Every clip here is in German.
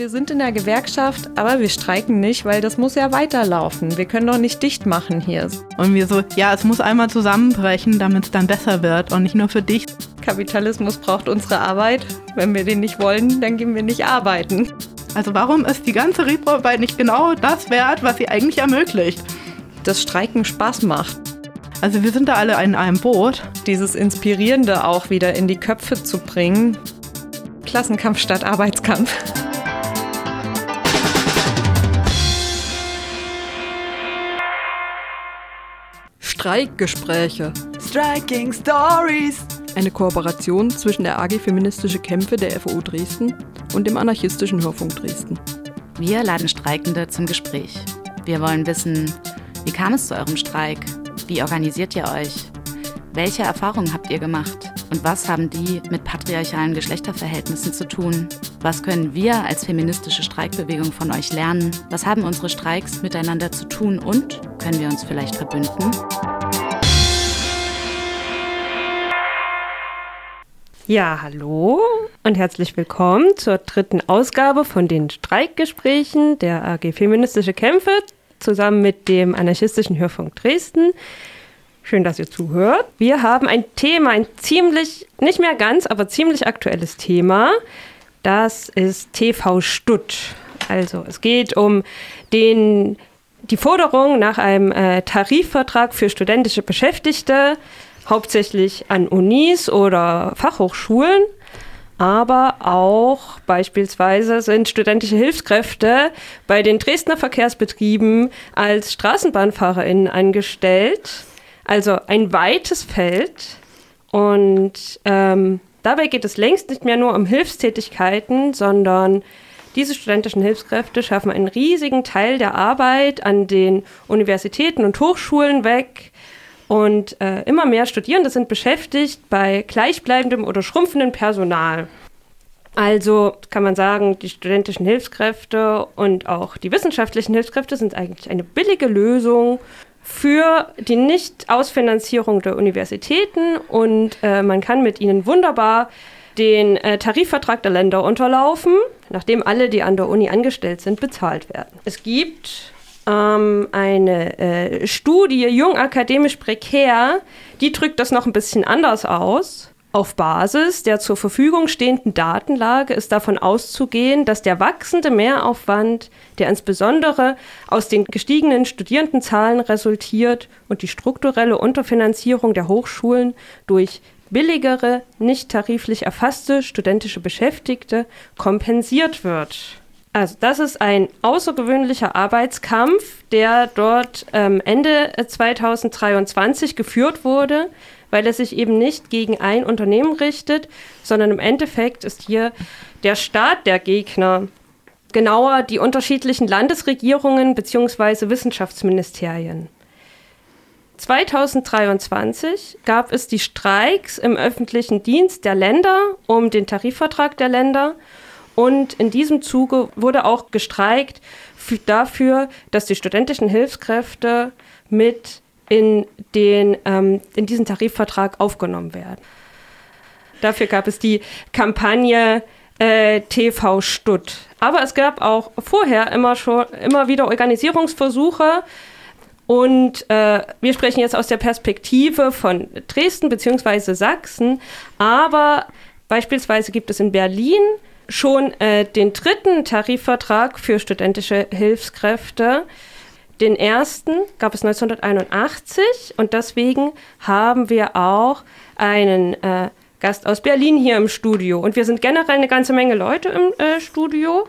Wir sind in der Gewerkschaft, aber wir streiken nicht, weil das muss ja weiterlaufen. Wir können doch nicht dicht machen hier. Und wir so, ja, es muss einmal zusammenbrechen, damit es dann besser wird und nicht nur für dich. Kapitalismus braucht unsere Arbeit. Wenn wir den nicht wollen, dann gehen wir nicht arbeiten. Also warum ist die ganze Repo-Arbeit nicht genau das wert, was sie eigentlich ermöglicht? Das Streiken Spaß macht. Also wir sind da alle in einem Boot. Dieses Inspirierende auch wieder in die Köpfe zu bringen. Klassenkampf statt Arbeitskampf. Streikgespräche. Striking Stories. Eine Kooperation zwischen der AG Feministische Kämpfe der FOU Dresden und dem anarchistischen Hörfunk Dresden. Wir laden Streikende zum Gespräch. Wir wollen wissen, wie kam es zu eurem Streik? Wie organisiert ihr euch? Welche Erfahrungen habt ihr gemacht? Und was haben die mit patriarchalen Geschlechterverhältnissen zu tun? Was können wir als feministische Streikbewegung von euch lernen? Was haben unsere Streiks miteinander zu tun? Und können wir uns vielleicht verbünden? Ja, hallo und herzlich willkommen zur dritten Ausgabe von den Streikgesprächen der AG Feministische Kämpfe zusammen mit dem anarchistischen Hörfunk Dresden. Schön, dass ihr zuhört. Wir haben ein Thema, ein ziemlich, nicht mehr ganz, aber ziemlich aktuelles Thema. Das ist TV Stutt. Also es geht um den, die Forderung nach einem äh, Tarifvertrag für studentische Beschäftigte hauptsächlich an Unis oder Fachhochschulen, aber auch beispielsweise sind studentische Hilfskräfte bei den Dresdner Verkehrsbetrieben als StraßenbahnfahrerInnen angestellt. Also ein weites Feld. Und ähm, dabei geht es längst nicht mehr nur um Hilfstätigkeiten, sondern diese studentischen Hilfskräfte schaffen einen riesigen Teil der Arbeit an den Universitäten und Hochschulen weg und äh, immer mehr Studierende sind beschäftigt bei gleichbleibendem oder schrumpfendem Personal. Also kann man sagen, die studentischen Hilfskräfte und auch die wissenschaftlichen Hilfskräfte sind eigentlich eine billige Lösung für die Nicht-Ausfinanzierung der Universitäten und äh, man kann mit ihnen wunderbar den äh, Tarifvertrag der Länder unterlaufen, nachdem alle, die an der Uni angestellt sind, bezahlt werden. Es gibt ähm, eine äh, Studie Jung akademisch prekär, die drückt das noch ein bisschen anders aus. Auf Basis der zur Verfügung stehenden Datenlage ist davon auszugehen, dass der wachsende Mehraufwand, der insbesondere aus den gestiegenen Studierendenzahlen resultiert und die strukturelle Unterfinanzierung der Hochschulen durch billigere, nicht tariflich erfasste studentische Beschäftigte kompensiert wird. Also das ist ein außergewöhnlicher Arbeitskampf, der dort ähm, Ende 2023 geführt wurde, weil er sich eben nicht gegen ein Unternehmen richtet, sondern im Endeffekt ist hier der Staat der Gegner. Genauer die unterschiedlichen Landesregierungen bzw. Wissenschaftsministerien. 2023 gab es die Streiks im öffentlichen Dienst der Länder um den Tarifvertrag der Länder und in diesem Zuge wurde auch gestreikt dafür, dass die studentischen Hilfskräfte mit in, den, ähm, in diesen Tarifvertrag aufgenommen werden. Dafür gab es die Kampagne äh, TV Stutt. Aber es gab auch vorher immer schon immer wieder Organisierungsversuche. Und äh, wir sprechen jetzt aus der Perspektive von Dresden bzw. Sachsen. Aber beispielsweise gibt es in Berlin schon äh, den dritten Tarifvertrag für studentische Hilfskräfte. Den ersten gab es 1981 und deswegen haben wir auch einen äh, Gast aus Berlin hier im Studio. Und wir sind generell eine ganze Menge Leute im äh, Studio,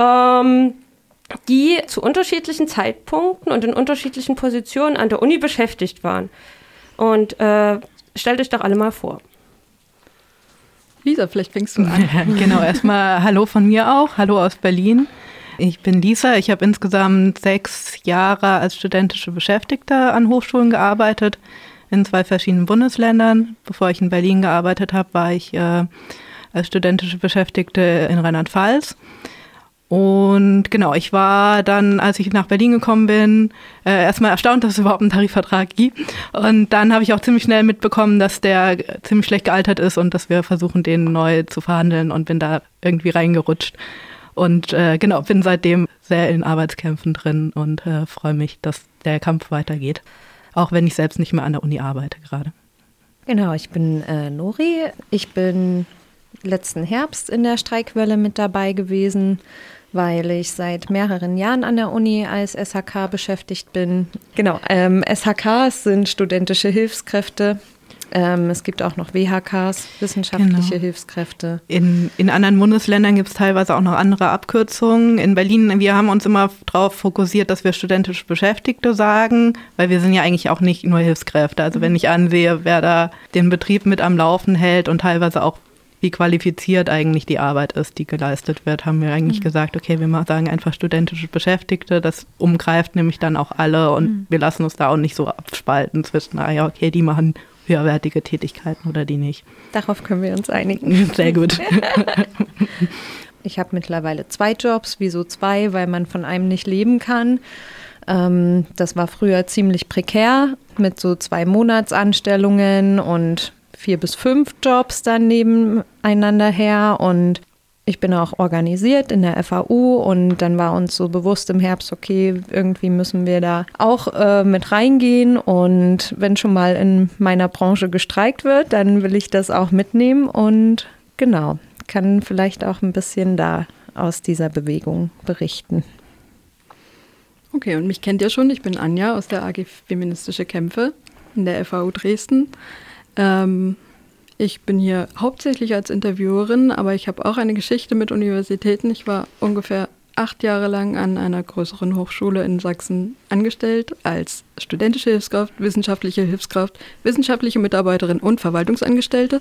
ähm, die zu unterschiedlichen Zeitpunkten und in unterschiedlichen Positionen an der Uni beschäftigt waren. Und äh, stellt euch doch alle mal vor. Lisa, vielleicht fängst du an. genau, erstmal Hallo von mir auch. Hallo aus Berlin. Ich bin Lisa. Ich habe insgesamt sechs Jahre als studentische Beschäftigte an Hochschulen gearbeitet, in zwei verschiedenen Bundesländern. Bevor ich in Berlin gearbeitet habe, war ich äh, als studentische Beschäftigte in Rheinland-Pfalz. Und genau, ich war dann, als ich nach Berlin gekommen bin, äh, erstmal erstaunt, dass es überhaupt einen Tarifvertrag gibt. Und dann habe ich auch ziemlich schnell mitbekommen, dass der ziemlich schlecht gealtert ist und dass wir versuchen, den neu zu verhandeln und bin da irgendwie reingerutscht. Und äh, genau, bin seitdem sehr in Arbeitskämpfen drin und äh, freue mich, dass der Kampf weitergeht. Auch wenn ich selbst nicht mehr an der Uni arbeite gerade. Genau, ich bin äh, Nori. Ich bin letzten Herbst in der Streikwelle mit dabei gewesen, weil ich seit mehreren Jahren an der Uni als SHK beschäftigt bin. Genau, ähm, SHKs sind studentische Hilfskräfte ähm, es gibt auch noch WHKs, wissenschaftliche genau. Hilfskräfte. In, in anderen Bundesländern gibt es teilweise auch noch andere Abkürzungen. In Berlin, wir haben uns immer darauf fokussiert, dass wir studentische Beschäftigte sagen, weil wir sind ja eigentlich auch nicht nur Hilfskräfte. Also wenn ich ansehe, wer da den Betrieb mit am Laufen hält und teilweise auch wie qualifiziert eigentlich die Arbeit ist, die geleistet wird, haben wir eigentlich mhm. gesagt, okay, wir sagen einfach studentische Beschäftigte, das umgreift nämlich dann auch alle und mhm. wir lassen uns da auch nicht so abspalten zwischen, ah ja, okay, die machen höherwertige Tätigkeiten oder die nicht. Darauf können wir uns einigen. Sehr gut. ich habe mittlerweile zwei Jobs. Wieso zwei? Weil man von einem nicht leben kann. Ähm, das war früher ziemlich prekär mit so zwei Monatsanstellungen und vier bis fünf Jobs dann nebeneinander her. Und ich bin auch organisiert in der FAU und dann war uns so bewusst im Herbst, okay, irgendwie müssen wir da auch äh, mit reingehen und wenn schon mal in meiner Branche gestreikt wird, dann will ich das auch mitnehmen und genau, kann vielleicht auch ein bisschen da aus dieser Bewegung berichten. Okay, und mich kennt ihr schon, ich bin Anja aus der AG Feministische Kämpfe in der FAU Dresden. Ähm, ich bin hier hauptsächlich als Interviewerin, aber ich habe auch eine Geschichte mit Universitäten. Ich war ungefähr acht Jahre lang an einer größeren Hochschule in Sachsen angestellt als studentische Hilfskraft, wissenschaftliche Hilfskraft, wissenschaftliche Mitarbeiterin und Verwaltungsangestellte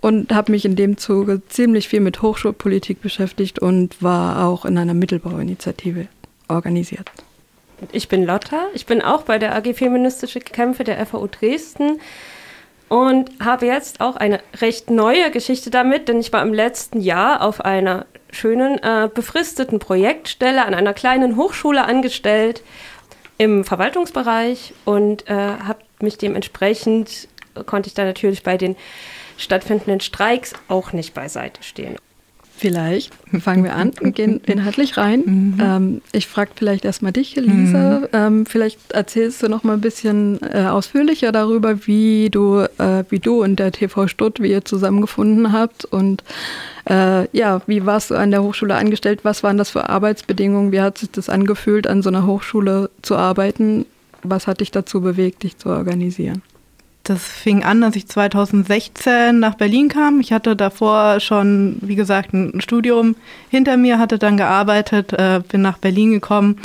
und habe mich in dem Zuge ziemlich viel mit Hochschulpolitik beschäftigt und war auch in einer Mittelbauinitiative organisiert. Ich bin Lotta, ich bin auch bei der AG Feministische Kämpfe der FAU Dresden und habe jetzt auch eine recht neue Geschichte damit, denn ich war im letzten Jahr auf einer schönen äh, befristeten Projektstelle an einer kleinen Hochschule angestellt im Verwaltungsbereich und äh, habe mich dementsprechend konnte ich da natürlich bei den stattfindenden Streiks auch nicht beiseite stehen. Vielleicht fangen wir an und gehen inhaltlich rein. Mhm. Ähm, ich frage vielleicht erstmal dich, Elisa. Mhm. Ähm, vielleicht erzählst du noch mal ein bisschen äh, ausführlicher darüber, wie du, äh, wie du und der TV Stutt, wie ihr zusammengefunden habt und äh, ja, wie warst du an der Hochschule angestellt? Was waren das für Arbeitsbedingungen? Wie hat sich das angefühlt, an so einer Hochschule zu arbeiten? Was hat dich dazu bewegt, dich zu organisieren? Das fing an, als ich 2016 nach Berlin kam. Ich hatte davor schon, wie gesagt, ein Studium hinter mir, hatte dann gearbeitet, äh, bin nach Berlin gekommen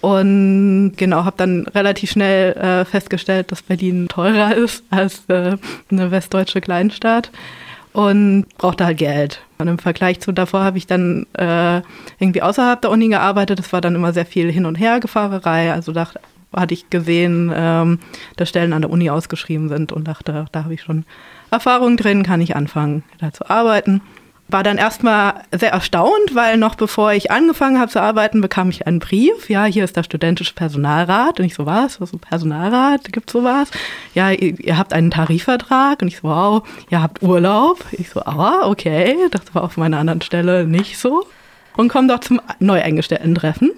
und genau, habe dann relativ schnell äh, festgestellt, dass Berlin teurer ist als äh, eine westdeutsche Kleinstadt und brauchte halt Geld. Und im Vergleich zu davor habe ich dann äh, irgendwie außerhalb der Uni gearbeitet. Das war dann immer sehr viel Hin- und Hergefahrerei. Also dachte, hatte ich gesehen, ähm, dass Stellen an der Uni ausgeschrieben sind und dachte, da habe ich schon Erfahrung drin, kann ich anfangen, da zu arbeiten. War dann erstmal sehr erstaunt, weil noch bevor ich angefangen habe zu arbeiten, bekam ich einen Brief. Ja, hier ist der studentische Personalrat. Und ich so, was? Was ist ein Personalrat? Gibt sowas? Ja, ihr, ihr, habt einen Tarifvertrag. Und ich so, wow, ihr habt Urlaub. Ich so, ah, okay. Das war auf meiner anderen Stelle nicht so. Und komme doch zum Neueingestellten-Treffen.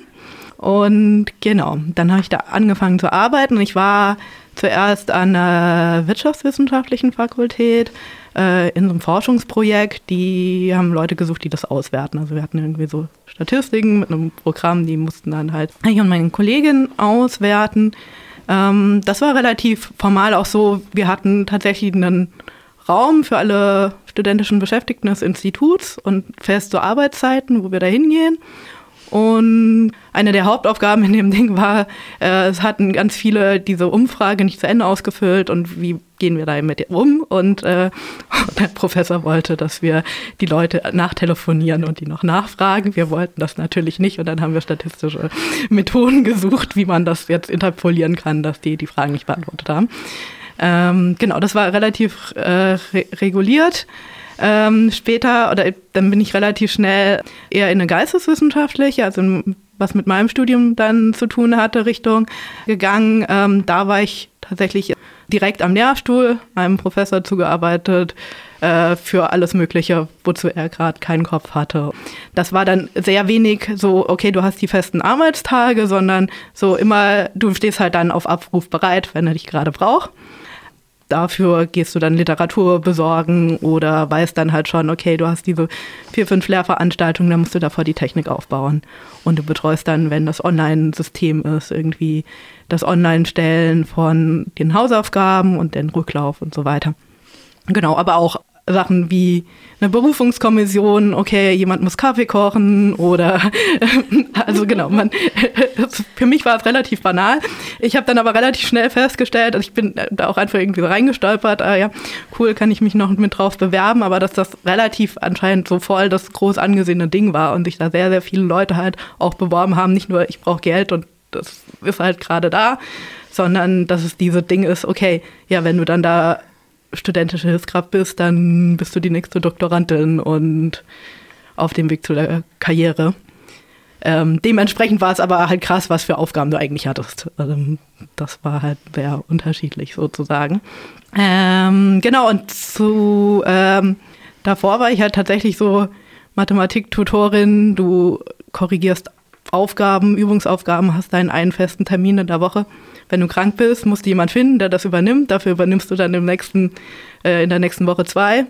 Und genau, dann habe ich da angefangen zu arbeiten. Ich war zuerst an der Wirtschaftswissenschaftlichen Fakultät äh, in so einem Forschungsprojekt. Die haben Leute gesucht, die das auswerten. Also wir hatten irgendwie so Statistiken mit einem Programm, die mussten dann halt ich und meine Kollegin auswerten. Ähm, das war relativ formal auch so. Wir hatten tatsächlich einen Raum für alle studentischen Beschäftigten des Instituts und feste Arbeitszeiten, wo wir da hingehen. Und eine der Hauptaufgaben in dem Ding war, äh, es hatten ganz viele diese Umfrage nicht zu Ende ausgefüllt und wie gehen wir da mit um? Und äh, der Professor wollte, dass wir die Leute nachtelefonieren und die noch nachfragen. Wir wollten das natürlich nicht und dann haben wir statistische Methoden gesucht, wie man das jetzt interpolieren kann, dass die die Fragen nicht beantwortet haben. Ähm, genau, das war relativ äh, re reguliert. Ähm, später, oder dann bin ich relativ schnell eher in eine geisteswissenschaftliche, also was mit meinem Studium dann zu tun hatte, Richtung gegangen. Ähm, da war ich tatsächlich direkt am Lehrstuhl, einem Professor zugearbeitet, äh, für alles Mögliche, wozu er gerade keinen Kopf hatte. Das war dann sehr wenig so, okay, du hast die festen Arbeitstage, sondern so immer, du stehst halt dann auf Abruf bereit, wenn er dich gerade braucht. Dafür gehst du dann Literatur besorgen oder weißt dann halt schon, okay, du hast diese vier, fünf Lehrveranstaltungen, dann musst du davor die Technik aufbauen. Und du betreust dann, wenn das Online-System ist, irgendwie das Online-Stellen von den Hausaufgaben und den Rücklauf und so weiter. Genau, aber auch Sachen wie eine Berufungskommission, okay, jemand muss Kaffee kochen oder also genau, man für mich war es relativ banal. Ich habe dann aber relativ schnell festgestellt, also ich bin da auch einfach irgendwie so reingestolpert, ah ja, cool, kann ich mich noch mit drauf bewerben, aber dass das relativ anscheinend so voll das groß angesehene Ding war und sich da sehr, sehr viele Leute halt auch beworben haben, nicht nur ich brauche Geld und das ist halt gerade da, sondern dass es diese Ding ist, okay, ja, wenn du dann da studentische Hilfskraft bist, dann bist du die nächste Doktorandin und auf dem Weg zu der Karriere. Ähm, dementsprechend war es aber halt krass, was für Aufgaben du eigentlich hattest. Also, das war halt sehr unterschiedlich sozusagen. Ähm, genau, und zu ähm, davor war ich halt tatsächlich so Mathematik-Tutorin, du korrigierst Aufgaben, Übungsaufgaben, hast deinen einen festen Termin in der Woche. Wenn du krank bist, musst du jemand finden, der das übernimmt. Dafür übernimmst du dann im nächsten, äh, in der nächsten Woche zwei.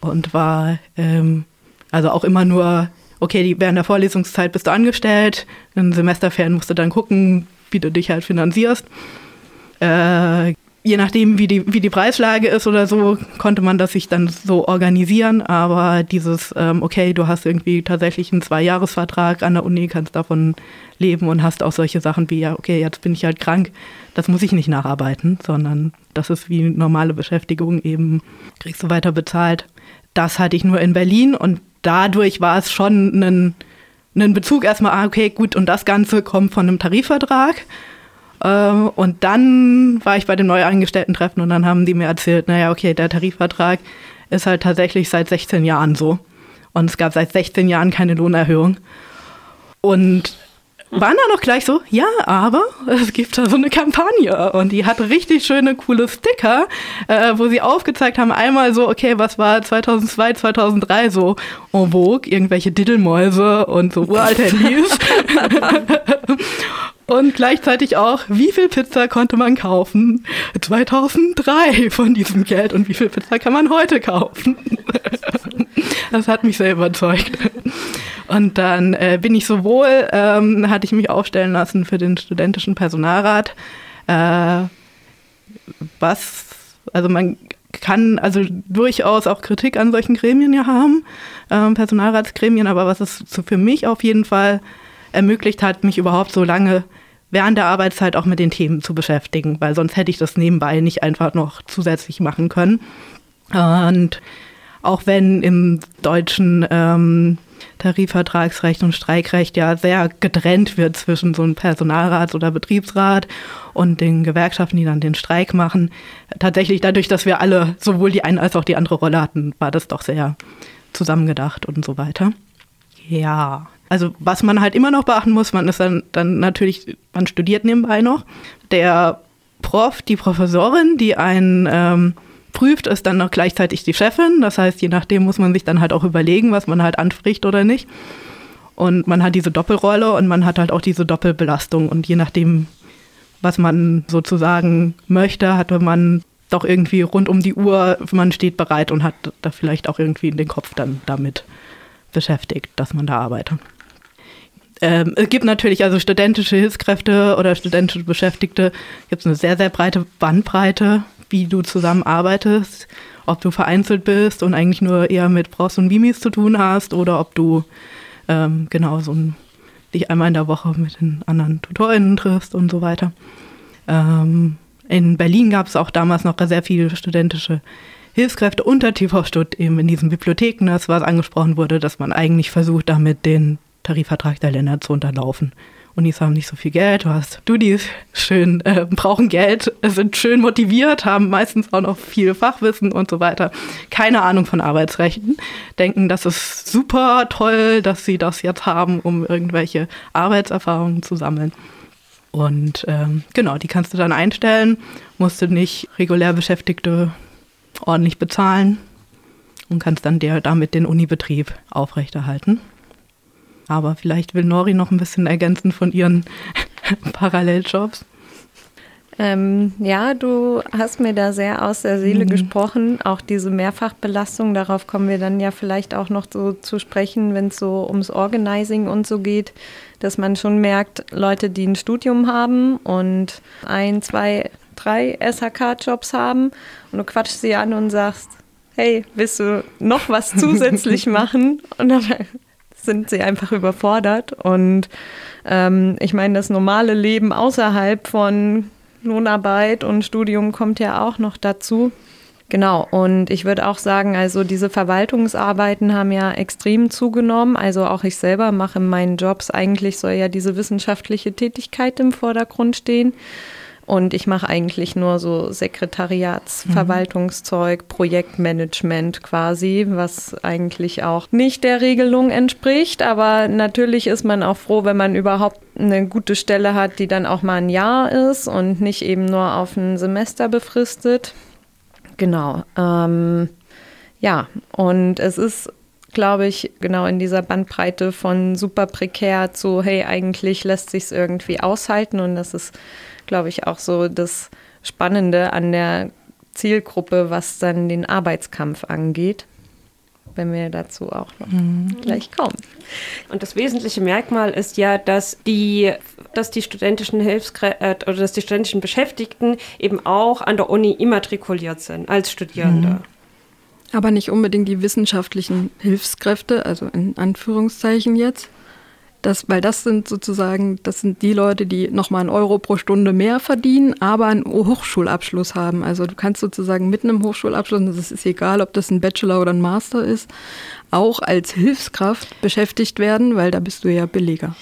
Und war ähm, also auch immer nur, okay, die, während der Vorlesungszeit bist du angestellt, in Semesterferien musst du dann gucken, wie du dich halt finanzierst. Äh, je nachdem, wie die, wie die Preislage ist oder so, konnte man das sich dann so organisieren. Aber dieses, ähm, okay, du hast irgendwie tatsächlich einen Zweijahresvertrag an der Uni, kannst davon leben und hast auch solche Sachen wie, ja, okay, jetzt bin ich halt krank, das muss ich nicht nacharbeiten, sondern das ist wie normale Beschäftigung eben, kriegst du weiter bezahlt. Das hatte ich nur in Berlin und dadurch war es schon ein, ein Bezug erstmal, ah, okay, gut, und das Ganze kommt von einem Tarifvertrag. Ähm, und dann war ich bei dem Neuangestellten-Treffen und dann haben die mir erzählt, naja, okay, der Tarifvertrag ist halt tatsächlich seit 16 Jahren so. Und es gab seit 16 Jahren keine Lohnerhöhung. Und waren da noch gleich so, ja, aber es gibt da so eine Kampagne und die hat richtig schöne, coole Sticker, äh, wo sie aufgezeigt haben, einmal so, okay, was war 2002, 2003 so en vogue, irgendwelche Diddelmäuse und so uralte Handys. Und gleichzeitig auch, wie viel Pizza konnte man kaufen 2003 von diesem Geld und wie viel Pizza kann man heute kaufen? das hat mich sehr überzeugt. Und dann äh, bin ich sowohl, ähm, hatte ich mich aufstellen lassen für den studentischen Personalrat, äh, was, also man kann also durchaus auch Kritik an solchen Gremien ja haben, ähm, Personalratsgremien, aber was es für mich auf jeden Fall ermöglicht hat, mich überhaupt so lange während der Arbeitszeit auch mit den Themen zu beschäftigen, weil sonst hätte ich das nebenbei nicht einfach noch zusätzlich machen können. Und auch wenn im deutschen ähm, Tarifvertragsrecht und Streikrecht ja sehr getrennt wird zwischen so einem Personalrat oder Betriebsrat und den Gewerkschaften, die dann den Streik machen. Tatsächlich dadurch, dass wir alle sowohl die eine als auch die andere Rolle hatten, war das doch sehr zusammengedacht und so weiter. Ja, also was man halt immer noch beachten muss, man ist dann, dann natürlich, man studiert nebenbei noch. Der Prof, die Professorin, die einen ähm, prüft, ist dann noch gleichzeitig die Chefin. Das heißt, je nachdem muss man sich dann halt auch überlegen, was man halt anspricht oder nicht. Und man hat diese Doppelrolle und man hat halt auch diese Doppelbelastung. Und je nachdem, was man sozusagen möchte, hat man doch irgendwie rund um die Uhr, man steht bereit und hat da vielleicht auch irgendwie den Kopf dann damit beschäftigt, dass man da arbeitet. Ähm, es gibt natürlich also studentische Hilfskräfte oder studentische Beschäftigte, gibt es eine sehr, sehr breite Bandbreite, wie du zusammenarbeitest, ob du vereinzelt bist und eigentlich nur eher mit Pros und Mimis zu tun hast oder ob du ähm, genau so ein, dich einmal in der Woche mit den anderen Tutorinnen triffst und so weiter. Ähm, in Berlin gab es auch damals noch sehr viele studentische Hilfskräfte unter TV-Stud eben in diesen Bibliotheken, das was angesprochen wurde, dass man eigentlich versucht, damit den Tarifvertrag der Länder zu unterlaufen. Unis haben nicht so viel Geld, du hast Studis schön, äh, brauchen Geld, sind schön motiviert, haben meistens auch noch viel Fachwissen und so weiter. Keine Ahnung von Arbeitsrechten, denken, das ist super toll, dass sie das jetzt haben, um irgendwelche Arbeitserfahrungen zu sammeln. Und ähm, genau, die kannst du dann einstellen, musst du nicht regulär Beschäftigte ordentlich bezahlen und kannst dann der, damit den Unibetrieb aufrechterhalten. Aber vielleicht will Nori noch ein bisschen ergänzen von ihren Paralleljobs. Ähm, ja, du hast mir da sehr aus der Seele Mhm. gesprochen. Auch diese Mehrfachbelastung, darauf kommen wir dann ja vielleicht auch noch so zu sprechen, wenn es so ums Organizing und so geht, dass man schon merkt, Leute, die ein Studium haben und ein, zwei, drei SHK-Jobs haben und du quatschst sie an und sagst, hey, willst du noch was zusätzlich machen? Und dann sind sie einfach überfordert. Und ähm, ich meine, das normale Leben außerhalb von Lohnarbeit und Studium kommt ja auch noch dazu. Genau, und ich würde auch sagen, also diese Verwaltungsarbeiten haben ja extrem zugenommen. Also auch ich selber mache in meinen Jobs eigentlich soll ja diese wissenschaftliche Tätigkeit im Vordergrund stehen. Und ich mache eigentlich nur so Sekretariatsverwaltungszeug, Projektmanagement quasi, was eigentlich auch nicht der Regelung entspricht. Aber natürlich ist man auch froh, wenn man überhaupt eine gute Stelle hat, die dann auch mal ein Jahr ist und nicht eben nur auf ein Semester befristet. Genau. Ähm, ja, und es ist, glaube ich, genau in dieser Bandbreite von super prekär zu, hey, eigentlich lässt sich es irgendwie aushalten. Und das ist, glaube ich, auch so das Spannende an der Zielgruppe, was dann den Arbeitskampf angeht. Wenn wir dazu auch noch gleich kommen. Und das wesentliche Merkmal ist ja, dass die, dass die studentischen Hilfskräfte äh, oder dass die studentischen Beschäftigten eben auch an der Uni immatrikuliert sind als Studierende. Aber nicht unbedingt die wissenschaftlichen Hilfskräfte, also in Anführungszeichen jetzt. Das, weil das sind sozusagen, das sind die Leute, die nochmal einen Euro pro Stunde mehr verdienen, aber einen Hochschulabschluss haben. Also du kannst sozusagen mit einem Hochschulabschluss, und das ist egal, ob das ein Bachelor oder ein Master ist, auch als Hilfskraft beschäftigt werden, weil da bist du ja billiger.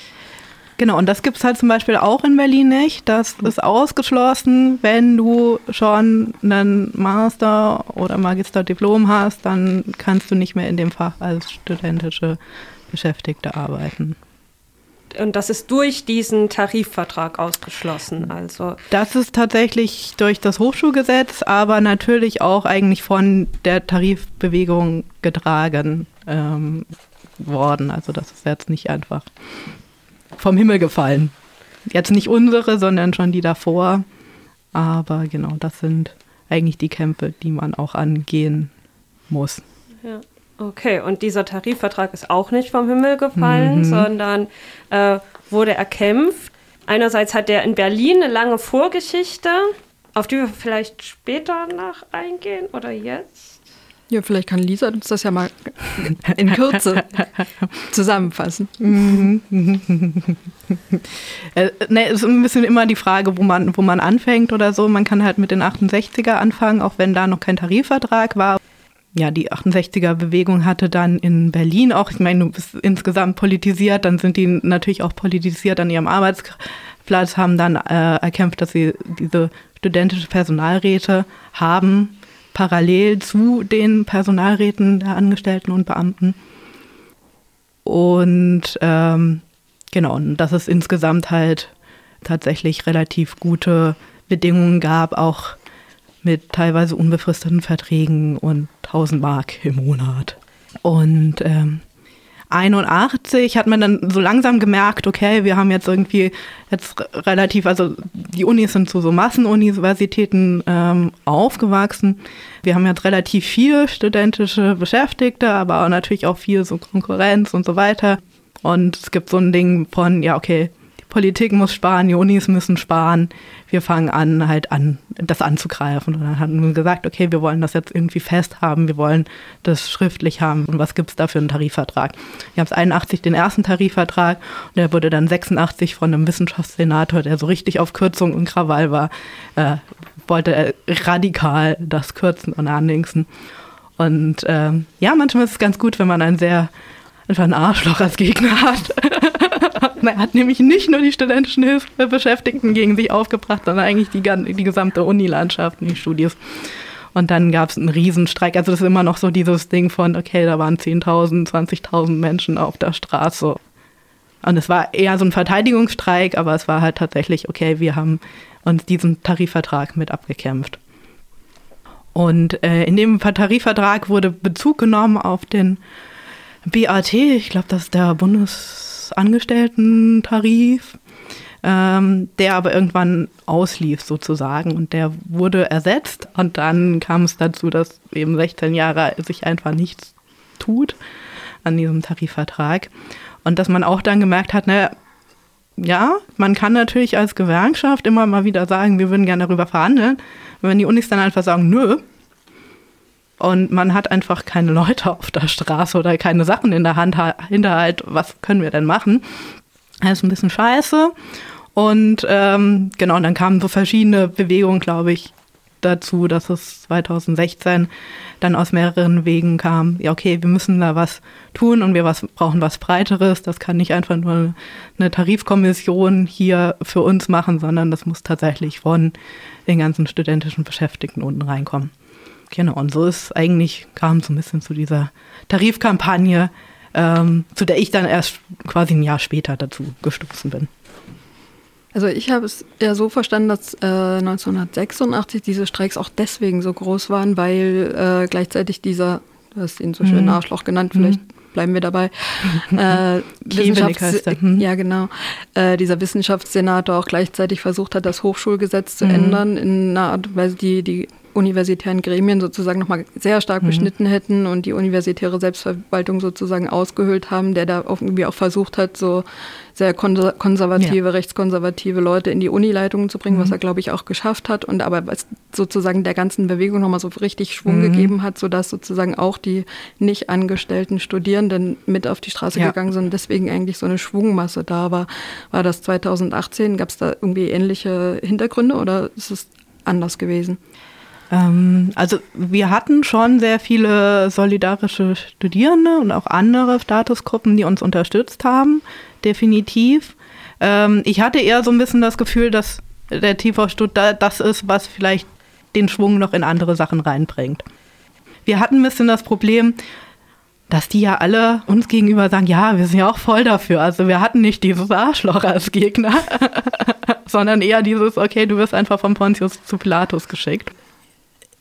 Genau, und das gibt es halt zum Beispiel auch in Berlin nicht. Das ist ausgeschlossen, wenn du schon einen Master oder Magisterdiplom hast, dann kannst du nicht mehr in dem Fach als studentische Beschäftigte arbeiten. Und das ist durch diesen Tarifvertrag ausgeschlossen. Also Das ist tatsächlich durch das Hochschulgesetz, aber natürlich auch eigentlich von der Tarifbewegung getragen ähm, worden. Also das ist jetzt nicht einfach vom Himmel gefallen. Jetzt nicht unsere, sondern schon die davor. Aber genau, das sind eigentlich die Kämpfe, die man auch angehen muss. Ja. Okay, und dieser Tarifvertrag ist auch nicht vom Himmel gefallen, sondern äh, wurde erkämpft. Einerseits hat der in Berlin eine lange Vorgeschichte, auf die wir vielleicht später nach eingehen oder jetzt. Ja, vielleicht kann Lisa uns das ja mal in Kürze zusammenfassen. Äh, ne, ist ein bisschen immer die Frage, wo man, wo man anfängt oder so. Man kann halt mit den 68er anfangen, auch wenn da noch kein Tarifvertrag war. Ja, die 68er-Bewegung hatte dann in Berlin auch, ich meine, du bist insgesamt politisiert, dann sind die natürlich auch politisiert an ihrem Arbeitsplatz, haben dann äh, erkämpft, dass sie diese studentische Personalräte haben, parallel zu den Personalräten der Angestellten und Beamten. Und ähm, genau, und dass es insgesamt halt tatsächlich relativ gute Bedingungen gab, auch mit teilweise unbefristeten Verträgen und 1000 Mark im Monat. Und ähm, 81 hat man dann so langsam gemerkt, okay, wir haben jetzt irgendwie jetzt relativ, also die Unis sind zu so Massenuniversitäten ähm, aufgewachsen. Wir haben jetzt relativ viel studentische Beschäftigte, aber natürlich auch viel so Konkurrenz und so weiter. Und es gibt so ein Ding von, ja, okay, Politik muss sparen, die Unis müssen sparen. Wir fangen an, halt an, das anzugreifen. Und dann haben wir gesagt, okay, wir wollen das jetzt irgendwie fest haben, wir wollen das schriftlich haben. Und was gibt es da für einen Tarifvertrag? Wir haben es 81 den ersten Tarifvertrag und der wurde dann 86 von einem Wissenschaftssenator, der so richtig auf Kürzung und Krawall war, äh, wollte radikal das kürzen und anlinksen. Und ähm, ja, manchmal ist es ganz gut, wenn man einen sehr einfach einen Arschloch als Gegner hat. er hat nämlich nicht nur die studentischen Hilfsbeschäftigten gegen sich aufgebracht, sondern eigentlich die, die gesamte Unilandschaft die Studios. Und dann gab es einen Riesenstreik. Also das ist immer noch so dieses Ding von, okay, da waren 10.000, 20.000 Menschen auf der Straße. Und es war eher so ein Verteidigungsstreik, aber es war halt tatsächlich, okay, wir haben uns diesen Tarifvertrag mit abgekämpft. Und äh, in dem Tarifvertrag wurde Bezug genommen auf den BAT, ich glaube, das ist der Bundesangestellten-Tarif, ähm, der aber irgendwann auslief sozusagen und der wurde ersetzt und dann kam es dazu, dass eben 16 Jahre sich einfach nichts tut an diesem Tarifvertrag und dass man auch dann gemerkt hat, naja, ja, man kann natürlich als Gewerkschaft immer mal wieder sagen, wir würden gerne darüber verhandeln. wenn die Unis dann einfach sagen, nö, und man hat einfach keine Leute auf der Straße oder keine Sachen in der Hand, Hinterhalt, was können wir denn machen? Das ist ein bisschen scheiße. Und ähm, genau, dann kamen so verschiedene Bewegungen, glaube ich, dazu, dass es 2016 dann aus mehreren Wegen kam, ja, okay, wir müssen da was tun und wir was, brauchen was Breiteres. Das kann nicht einfach nur eine Tarifkommission hier für uns machen, sondern das muss tatsächlich von den ganzen studentischen Beschäftigten unten reinkommen. Genau, und so ist eigentlich, kam so ein bisschen zu dieser Tarifkampagne, ähm, zu der ich dann erst quasi ein Jahr später dazu gestoßen bin. Also ich habe es ja so verstanden, dass äh, 1986 diese Streiks auch deswegen so groß waren, weil äh, gleichzeitig dieser, du hast ihn so schön mhm. Arschloch genannt, vielleicht mhm. bleiben wir dabei, äh, Wissenschafts mhm. ja genau, äh, dieser Wissenschaftssenator auch gleichzeitig versucht hat, das Hochschulgesetz zu mhm. ändern in einer Art und Weise, die die universitären Gremien sozusagen nochmal sehr stark mhm. beschnitten hätten und die universitäre Selbstverwaltung sozusagen ausgehöhlt haben, der da irgendwie auch versucht hat, so sehr konservative, ja. rechtskonservative Leute in die Unileitungen zu bringen, mhm. was er, glaube ich, auch geschafft hat. Und aber was sozusagen der ganzen Bewegung nochmal so richtig Schwung mhm. gegeben hat, sodass sozusagen auch die nicht angestellten Studierenden mit auf die Straße ja. gegangen sind, deswegen eigentlich so eine Schwungmasse da war. War das 2018? Gab es da irgendwie ähnliche Hintergründe oder ist es anders gewesen? Ähm, also wir hatten schon sehr viele solidarische Studierende und auch andere Statusgruppen, die uns unterstützt haben, definitiv. Ähm, ich hatte eher so ein bisschen das Gefühl, dass der TV Stuttgart das ist, was vielleicht den Schwung noch in andere Sachen reinbringt. Wir hatten ein bisschen das Problem, dass die ja alle uns gegenüber sagen, ja, wir sind ja auch voll dafür. Also wir hatten nicht dieses Arschloch als Gegner, sondern eher dieses, okay, du wirst einfach von Pontius zu Pilatus geschickt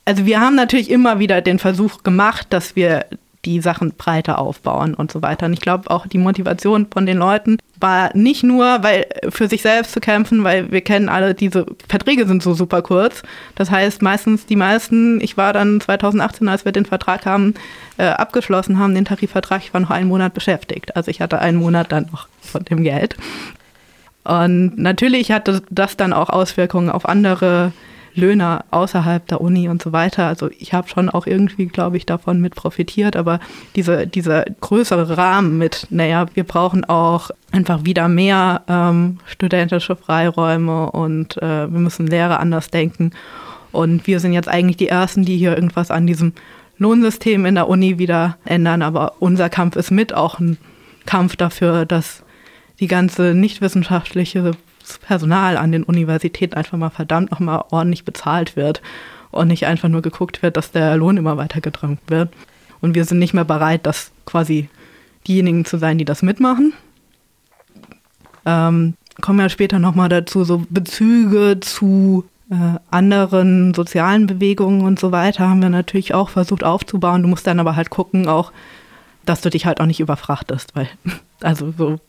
also wir haben natürlich immer wieder den Versuch gemacht, dass wir die Sachen breiter aufbauen und so weiter. Und ich glaube auch die Motivation von den Leuten war nicht nur, weil für sich selbst zu kämpfen, weil wir kennen alle, diese Verträge sind so super kurz. Das heißt, meistens die meisten, ich war dann 2018, als wir den Vertrag haben, äh, abgeschlossen haben, den Tarifvertrag, ich war noch einen Monat beschäftigt. Also ich hatte einen Monat dann noch von dem Geld. Und natürlich hatte das dann auch Auswirkungen auf andere Löhne außerhalb der Uni und so weiter. Also ich habe schon auch irgendwie, glaube ich, davon mit profitiert, aber diese, dieser größere Rahmen mit, naja, wir brauchen auch einfach wieder mehr ähm, studentische Freiräume und äh, wir müssen Lehre anders denken. Und wir sind jetzt eigentlich die Ersten, die hier irgendwas an diesem Lohnsystem in der Uni wieder ändern. Aber unser Kampf ist mit auch ein Kampf dafür, dass die ganze nichtwissenschaftliche Personal an den Universitäten einfach mal verdammt nochmal ordentlich bezahlt wird und nicht einfach nur geguckt wird, dass der Lohn immer weiter gedrängt wird. Und wir sind nicht mehr bereit, das quasi diejenigen zu sein, die das mitmachen. Ähm, kommen ja später nochmal dazu, so Bezüge zu äh, anderen sozialen Bewegungen und so weiter haben wir natürlich auch versucht aufzubauen. Du musst dann aber halt gucken, auch, dass du dich halt auch nicht überfrachtest, weil, also so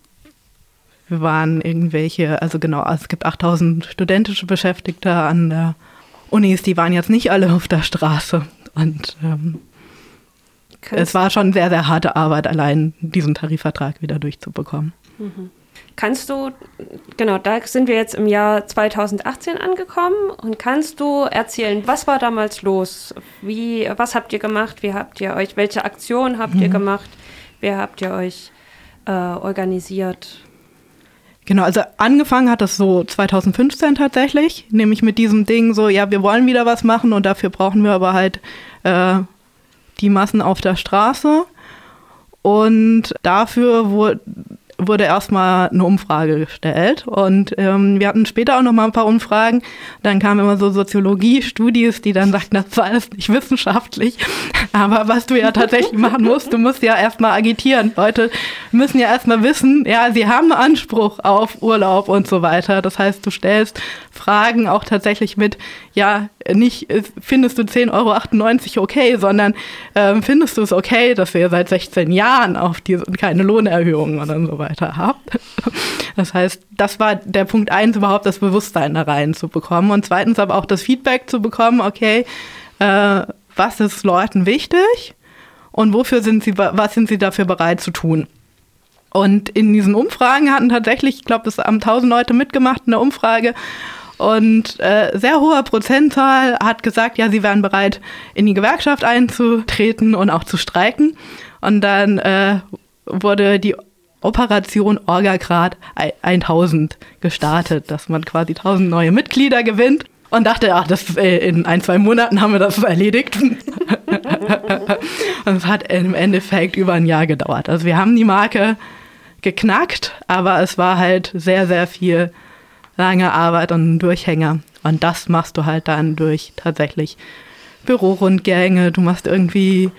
wir waren irgendwelche, also genau, es gibt 8000 studentische Beschäftigte an der Unis, die waren jetzt nicht alle auf der Straße. Und ähm, es war schon sehr, sehr harte Arbeit, allein diesen Tarifvertrag wieder durchzubekommen. Mhm. Kannst du, genau, da sind wir jetzt im Jahr 2018 angekommen und kannst du erzählen, was war damals los? Wie, was habt ihr gemacht? Wie habt ihr euch, welche Aktionen habt mhm. ihr gemacht? Wer habt ihr euch äh, organisiert? Genau, also angefangen hat das so 2015 tatsächlich, nämlich mit diesem Ding so, ja, wir wollen wieder was machen und dafür brauchen wir aber halt äh, die Massen auf der Straße. Und dafür wurde, wurde erstmal eine Umfrage gestellt. Und ähm, wir hatten später auch noch mal ein paar Umfragen. Dann kamen immer so Soziologie-Studis, die dann sagten, das war alles nicht wissenschaftlich. Aber was du ja tatsächlich machen musst, du musst ja erstmal agitieren. Leute müssen ja erstmal wissen, ja, sie haben Anspruch auf Urlaub und so weiter. Das heißt, du stellst Fragen auch tatsächlich mit, ja, nicht findest du 10,98 Euro okay, sondern äh, findest du es okay, dass ihr seit 16 Jahren auf diese keine Lohnerhöhungen und so weiter habt. Das heißt, das war der Punkt eins, überhaupt das Bewusstsein da reinzubekommen und zweitens aber auch das Feedback zu bekommen, okay, äh, was ist Leuten wichtig und wofür sind sie, was sind sie dafür bereit zu tun? Und in diesen Umfragen hatten tatsächlich, ich glaube, es haben 1000 Leute mitgemacht in der Umfrage und äh, sehr hoher Prozentzahl hat gesagt, ja, sie wären bereit, in die Gewerkschaft einzutreten und auch zu streiken. Und dann äh, wurde die Operation Orgagrad 1000 gestartet, dass man quasi 1000 neue Mitglieder gewinnt und dachte, ach, das äh, in ein, zwei Monaten haben wir das erledigt. und es hat im Endeffekt über ein Jahr gedauert. Also wir haben die Marke geknackt, aber es war halt sehr, sehr viel lange Arbeit und Durchhänger. Und das machst du halt dann durch tatsächlich Bürorundgänge. Du machst irgendwie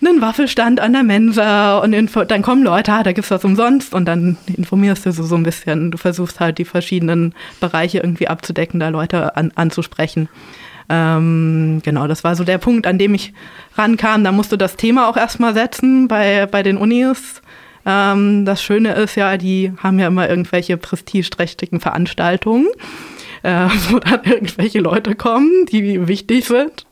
einen Waffelstand an der Mensa und dann kommen Leute, ah, da gibt's was umsonst und dann informierst du so, so ein bisschen. Du versuchst halt die verschiedenen Bereiche irgendwie abzudecken, da Leute an, anzusprechen. Ähm, genau, das war so der Punkt, an dem ich rankam. Da musst du das Thema auch erstmal setzen bei, bei den Unis. Ähm, das Schöne ist ja, die haben ja immer irgendwelche prestigeträchtigen Veranstaltungen äh, wo dann irgendwelche Leute kommen, die wichtig sind.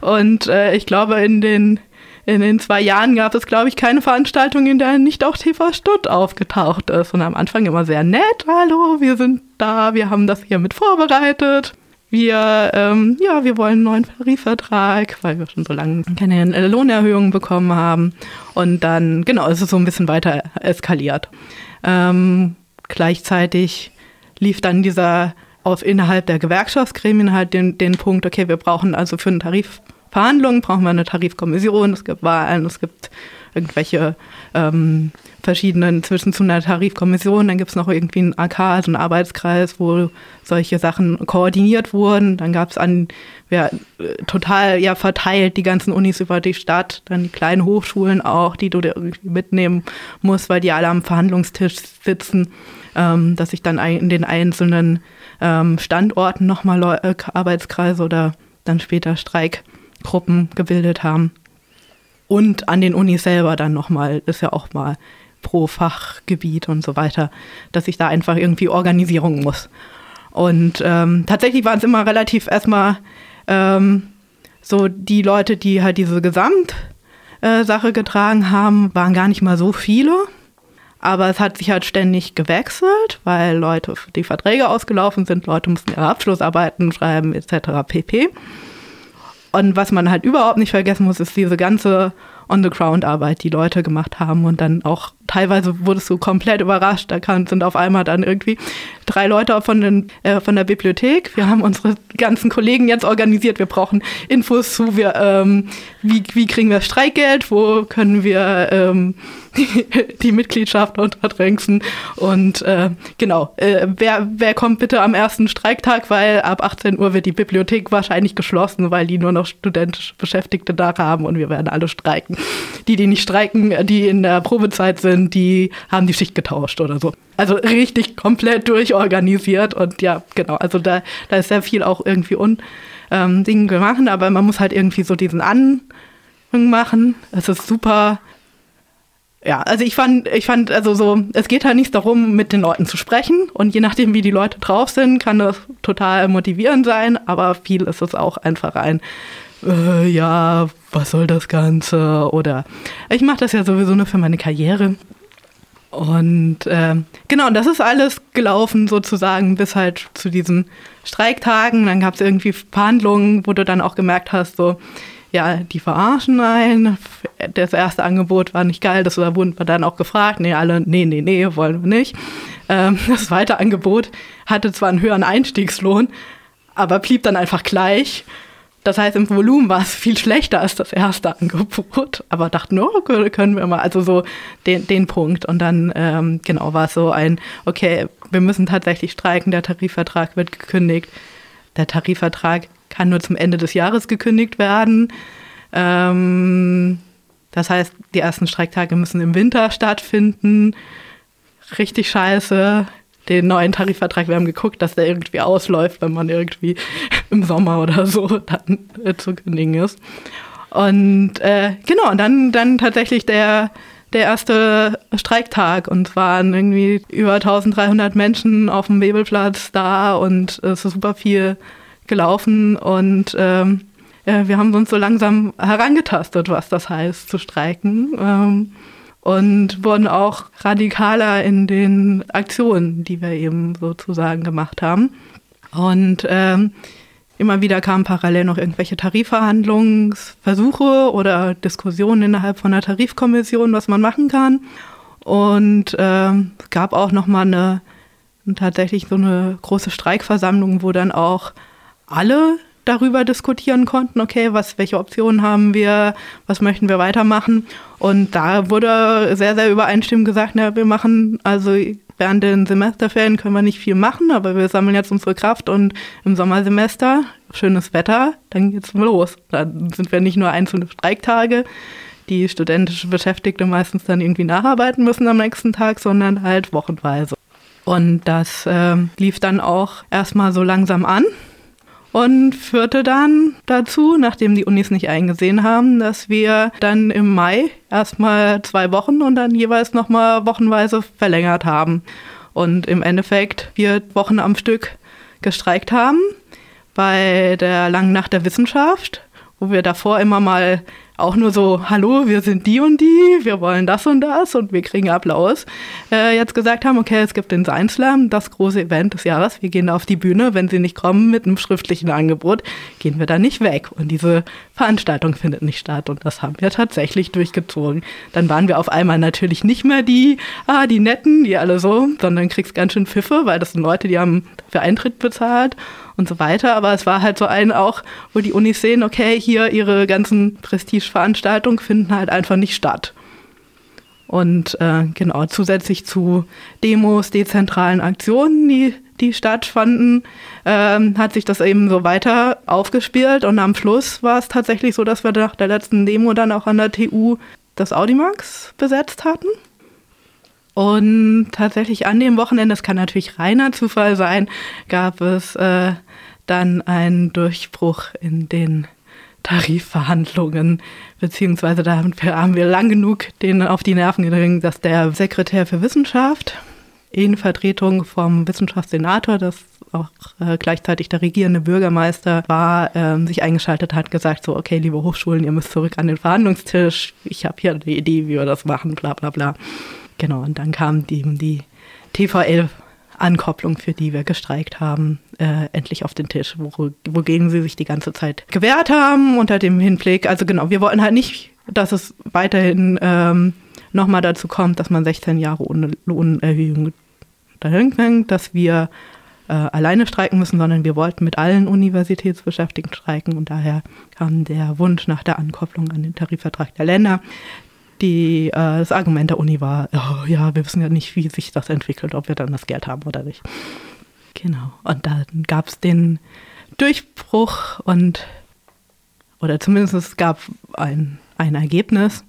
Und äh, ich glaube, in den in den zwei Jahren gab es, glaube ich, keine Veranstaltung, in der nicht auch TV Stutt aufgetaucht ist. Und am Anfang immer sehr nett, hallo, wir sind da, wir haben das hier mit vorbereitet. Wir, ähm, ja, wir wollen einen neuen Tarifvertrag, weil wir schon so lange keine Lohnerhöhungen bekommen haben. Und dann, genau, ist es so ein bisschen weiter eskaliert. Ähm, gleichzeitig lief dann dieser auf innerhalb der Gewerkschaftsgremien halt den, den Punkt, okay, wir brauchen also für einen Tarif Verhandlungen brauchen wir eine Tarifkommission, es gibt Wahlen, es gibt irgendwelche ähm, verschiedenen zwischen zu einer Tarifkommission, dann gibt es noch irgendwie einen AK, also einen Arbeitskreis, wo solche Sachen koordiniert wurden. Dann gab es an, ja, total ja verteilt die ganzen Unis über die Stadt, dann die kleinen Hochschulen auch, die du dir irgendwie mitnehmen musst, weil die alle am Verhandlungstisch sitzen, ähm, dass sich dann in den einzelnen ähm, Standorten nochmal äh, Arbeitskreise oder dann später Streik Gruppen gebildet haben. Und an den Unis selber dann nochmal, ist ja auch mal pro Fachgebiet und so weiter, dass ich da einfach irgendwie organisieren muss. Und ähm, tatsächlich waren es immer relativ erstmal ähm, so die Leute, die halt diese Gesamtsache äh, getragen haben, waren gar nicht mal so viele. Aber es hat sich halt ständig gewechselt, weil Leute, die Verträge ausgelaufen sind, Leute mussten ihre Abschlussarbeiten schreiben etc. pp. Und was man halt überhaupt nicht vergessen muss, ist diese ganze On-the-Ground-Arbeit, die Leute gemacht haben. Und dann auch teilweise wurdest du komplett überrascht. Da kann, sind auf einmal dann irgendwie drei Leute von, den, äh, von der Bibliothek. Wir haben unsere ganzen Kollegen jetzt organisiert. Wir brauchen Infos zu, wir, ähm, wie, wie kriegen wir Streikgeld, wo können wir ähm, die, die Mitgliedschaft unterdrängsen. Und äh, genau, äh, wer, wer kommt bitte am ersten Streiktag, weil ab 18 Uhr wird die Bibliothek wahrscheinlich geschlossen, weil die nur noch studentische Beschäftigte da haben und wir werden alle streiken. Die, die nicht streiken, die in der Probezeit sind, die haben die Schicht getauscht oder so. Also richtig komplett durchorganisiert und ja, genau, also da, da ist sehr viel auch irgendwie un ähm, gemacht, aber man muss halt irgendwie so diesen Anfang machen. Es ist super ja, also ich fand, ich fand, also so, es geht halt nicht darum, mit den Leuten zu sprechen. Und je nachdem, wie die Leute drauf sind, kann das total motivierend sein. Aber viel ist es auch einfach ein, äh, ja, was soll das Ganze? Oder ich mache das ja sowieso nur für meine Karriere. Und äh, genau, das ist alles gelaufen sozusagen bis halt zu diesen Streiktagen. Dann gab es irgendwie Verhandlungen, wo du dann auch gemerkt hast, so, ja, die verarschen einen. Das erste Angebot war nicht geil, das wurden wir dann auch gefragt. Nee, alle, nee, nee, nee, wollen wir nicht. Ähm, das zweite Angebot hatte zwar einen höheren Einstiegslohn, aber blieb dann einfach gleich. Das heißt, im Volumen war es viel schlechter als das erste Angebot, aber dachten, oh, können wir mal, also so den, den Punkt. Und dann, ähm, genau, war es so ein, okay, wir müssen tatsächlich streiken, der Tarifvertrag wird gekündigt. Der Tarifvertrag kann nur zum Ende des Jahres gekündigt werden. Ähm, das heißt, die ersten Streiktage müssen im Winter stattfinden. Richtig scheiße. Den neuen Tarifvertrag, wir haben geguckt, dass der irgendwie ausläuft, wenn man irgendwie im Sommer oder so dann äh, zu kündigen ist. Und äh, genau, und dann, dann tatsächlich der, der erste Streiktag. Und es waren irgendwie über 1300 Menschen auf dem Webelplatz da und es ist super viel gelaufen. Und ähm, äh, wir haben uns so langsam herangetastet, was das heißt zu streiken. Ähm, und wurden auch radikaler in den Aktionen, die wir eben sozusagen gemacht haben. Und ähm, Immer wieder kamen parallel noch irgendwelche Tarifverhandlungsversuche oder Diskussionen innerhalb von der Tarifkommission, was man machen kann. Und äh, es gab auch nochmal eine tatsächlich so eine große Streikversammlung, wo dann auch alle darüber diskutieren konnten, okay, was, welche Optionen haben wir, was möchten wir weitermachen. Und da wurde sehr, sehr übereinstimmend gesagt, na, wir machen also während den Semesterferien können wir nicht viel machen, aber wir sammeln jetzt unsere Kraft und im Sommersemester, schönes Wetter, dann geht's los. Dann sind wir nicht nur einzelne Streiktage, die studentische Beschäftigte meistens dann irgendwie nacharbeiten müssen am nächsten Tag, sondern halt wochenweise. Und das äh, lief dann auch erstmal so langsam an und führte dann dazu, nachdem die Unis nicht eingesehen haben, dass wir dann im Mai erstmal zwei Wochen und dann jeweils nochmal wochenweise verlängert haben. Und im Endeffekt vier Wochen am Stück gestreikt haben bei der Langen Nacht der Wissenschaft, wo wir davor immer mal auch nur so, hallo, wir sind die und die, wir wollen das und das und wir kriegen Applaus, äh, jetzt gesagt haben, okay, es gibt den Science Slam, das große Event des Jahres, wir gehen auf die Bühne, wenn sie nicht kommen mit einem schriftlichen Angebot, gehen wir da nicht weg. Und diese Veranstaltung findet nicht statt. Und das haben wir tatsächlich durchgezogen. Dann waren wir auf einmal natürlich nicht mehr die, ah, die Netten, die alle so, sondern kriegst ganz schön Pfiffe, weil das sind Leute, die haben für Eintritt bezahlt und so weiter. Aber es war halt so ein auch, wo die Unis sehen, okay, hier ihre ganzen Prestigeveranstaltungen finden halt einfach nicht statt. Und äh, genau, zusätzlich zu Demos, dezentralen Aktionen, die, die stattfanden, ähm, hat sich das eben so weiter aufgespielt. Und am Schluss war es tatsächlich so, dass wir nach der letzten Demo dann auch an der TU das Audimax besetzt hatten. Und tatsächlich an dem Wochenende, das kann natürlich reiner Zufall sein, gab es äh, dann einen Durchbruch in den Tarifverhandlungen, beziehungsweise da haben wir lang genug denen auf die Nerven gegangen, dass der Sekretär für Wissenschaft in Vertretung vom Wissenschaftssenator, das auch äh, gleichzeitig der regierende Bürgermeister war, äh, sich eingeschaltet hat, gesagt so, okay, liebe Hochschulen, ihr müsst zurück an den Verhandlungstisch, ich habe hier eine Idee, wie wir das machen, bla bla bla. Genau, und dann kam die, die TVL-Ankopplung, für die wir gestreikt haben, äh, endlich auf den Tisch, wo, wogegen sie sich die ganze Zeit gewehrt haben, unter dem Hinblick, also genau, wir wollten halt nicht, dass es weiterhin ähm, nochmal dazu kommt, dass man 16 Jahre ohne Lohnerhöhung dahin hängt, dass wir äh, alleine streiken müssen, sondern wir wollten mit allen Universitätsbeschäftigten streiken. Und daher kam der Wunsch nach der Ankopplung an den Tarifvertrag der Länder, die, äh, das Argument der Uni war, oh, ja, wir wissen ja nicht, wie sich das entwickelt, ob wir dann das Geld haben oder nicht. Genau. Und dann gab es den Durchbruch und, oder zumindest es gab ein, ein Ergebnis.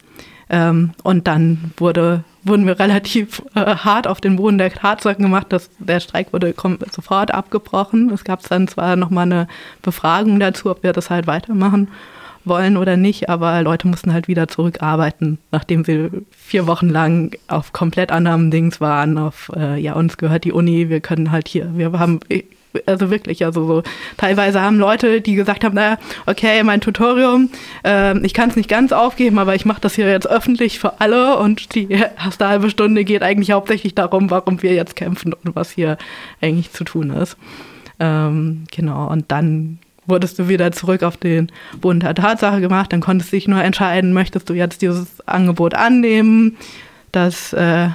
Ähm, und dann wurde, wurden wir relativ äh, hart auf den Boden der Tatsachen gemacht, dass der Streik wurde sofort abgebrochen. Es gab dann zwar nochmal eine Befragung dazu, ob wir das halt weitermachen wollen oder nicht, aber Leute mussten halt wieder zurückarbeiten, nachdem sie vier Wochen lang auf komplett anderem Dings waren. Auf, äh, ja, uns gehört die Uni, wir können halt hier, wir haben, also wirklich, also so, teilweise haben Leute, die gesagt haben, naja, okay, mein Tutorium, äh, ich kann es nicht ganz aufgeben, aber ich mache das hier jetzt öffentlich für alle und die erste halbe Stunde geht eigentlich hauptsächlich darum, warum wir jetzt kämpfen und was hier eigentlich zu tun ist. Ähm, genau, und dann wurdest du wieder zurück auf den Boden der Tatsache gemacht. Dann konntest du dich nur entscheiden, möchtest du jetzt dieses Angebot annehmen, das äh,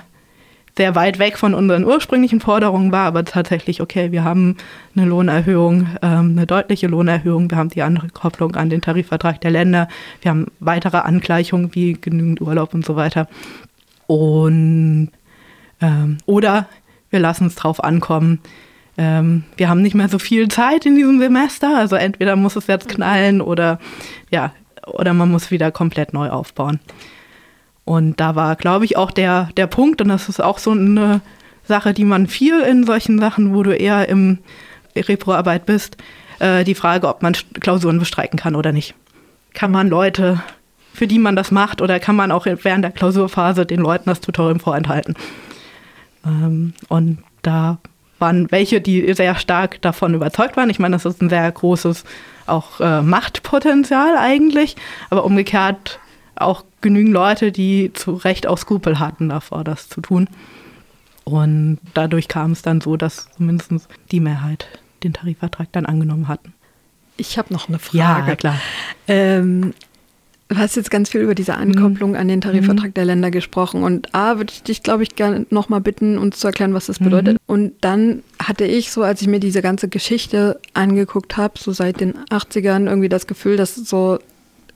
sehr weit weg von unseren ursprünglichen Forderungen war, aber tatsächlich, okay, wir haben eine Lohnerhöhung, ähm, eine deutliche Lohnerhöhung, wir haben die Ankopplung an den Tarifvertrag der Länder, wir haben weitere Angleichungen wie genügend Urlaub und so weiter. Und ähm, oder wir lassen es drauf ankommen, ähm, wir haben nicht mehr so viel Zeit in diesem Semester. Also entweder muss es jetzt knallen oder ja, oder man muss wieder komplett neu aufbauen. Und da war, glaube ich, auch der, der Punkt, und das ist auch so eine Sache, die man viel in solchen Sachen, wo du eher im Reproarbeit bist, äh, die Frage, ob man Klausuren bestreiken kann oder nicht. Kann man Leute, für die man das macht, oder kann man auch während der Klausurphase den Leuten das Tutorium vorenthalten? Ähm, und da waren welche, die sehr stark davon überzeugt waren. Ich meine, das ist ein sehr großes auch äh, Machtpotenzial eigentlich, aber umgekehrt auch genügend Leute, die zu Recht auch Skrupel hatten davor, das zu tun. Und dadurch kam es dann so, dass zumindest die Mehrheit den Tarifvertrag dann angenommen hatten. Ich habe noch eine Frage. Ja, klar. Ähm, du hast jetzt ganz viel über diese Ankopplung an den Tarifvertrag mhm. der Länder gesprochen. Und A, würde ich dich, glaube ich, gerne nochmal bitten, uns zu erklären, was das bedeutet. Mhm. Und dann hatte ich so, als ich mir diese ganze Geschichte angeguckt habe, so seit den 80ern irgendwie das Gefühl, dass so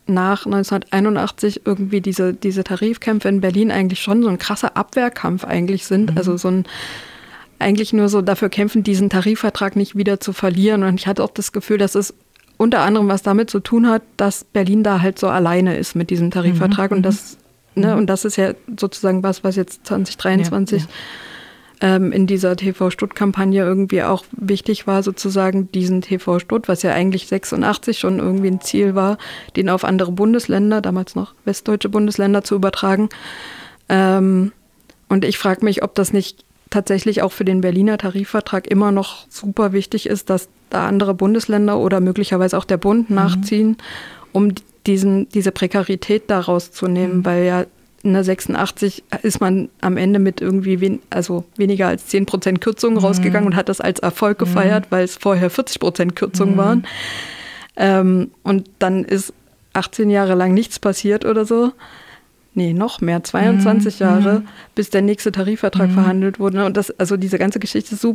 nach 1981 irgendwie diese, diese Tarifkämpfe in Berlin eigentlich schon so ein krasser Abwehrkampf eigentlich sind. Mhm. Also so ein eigentlich nur so dafür kämpfen, diesen Tarifvertrag nicht wieder zu verlieren. Und ich hatte auch das Gefühl, dass es unter anderem was damit zu tun hat, dass Berlin da halt so alleine ist mit diesem Tarifvertrag. Mhm. Und das, ne, mhm. und das ist ja sozusagen was, was jetzt 2023 ja, ja ähm, in dieser TV-Stutt-Kampagne irgendwie auch wichtig war, sozusagen diesen TV-Stutt, was ja eigentlich 86 schon irgendwie ein Ziel war, den auf andere Bundesländer, damals noch westdeutsche Bundesländer zu übertragen. Ähm, und ich frage mich, ob das nicht tatsächlich auch für den Berliner Tarifvertrag immer noch super wichtig ist, dass da andere Bundesländer oder möglicherweise auch der Bund mhm. nachziehen, um diesen, diese Prekarität daraus zu nehmen, mhm. weil ja in der 86 ist man am Ende mit irgendwie wen, also weniger als 10 Prozent Kürzungen mhm. rausgegangen und hat das als Erfolg mhm. gefeiert, weil es vorher 40 Prozent Kürzungen mhm. waren. Ähm, und dann ist 18 Jahre lang nichts passiert oder so. Nee, noch mehr, 22 mhm. Jahre, mhm. bis der nächste Tarifvertrag verhandelt wurde. Und das, also diese ganze Geschichte ist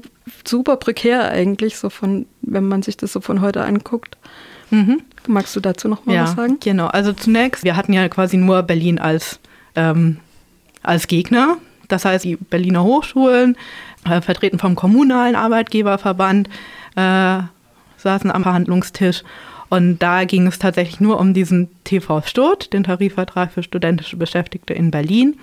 super, prekär eigentlich, so von, wenn man sich das so von heute anguckt. Magst du dazu noch mal ja, was sagen? Genau, also zunächst, wir hatten ja quasi nur Berlin als ähm, als Gegner. Das heißt, die Berliner Hochschulen, äh, vertreten vom kommunalen Arbeitgeberverband, äh, saßen am Verhandlungstisch. Und da ging es tatsächlich nur um diesen TV Sturt, den Tarifvertrag für studentische Beschäftigte in Berlin.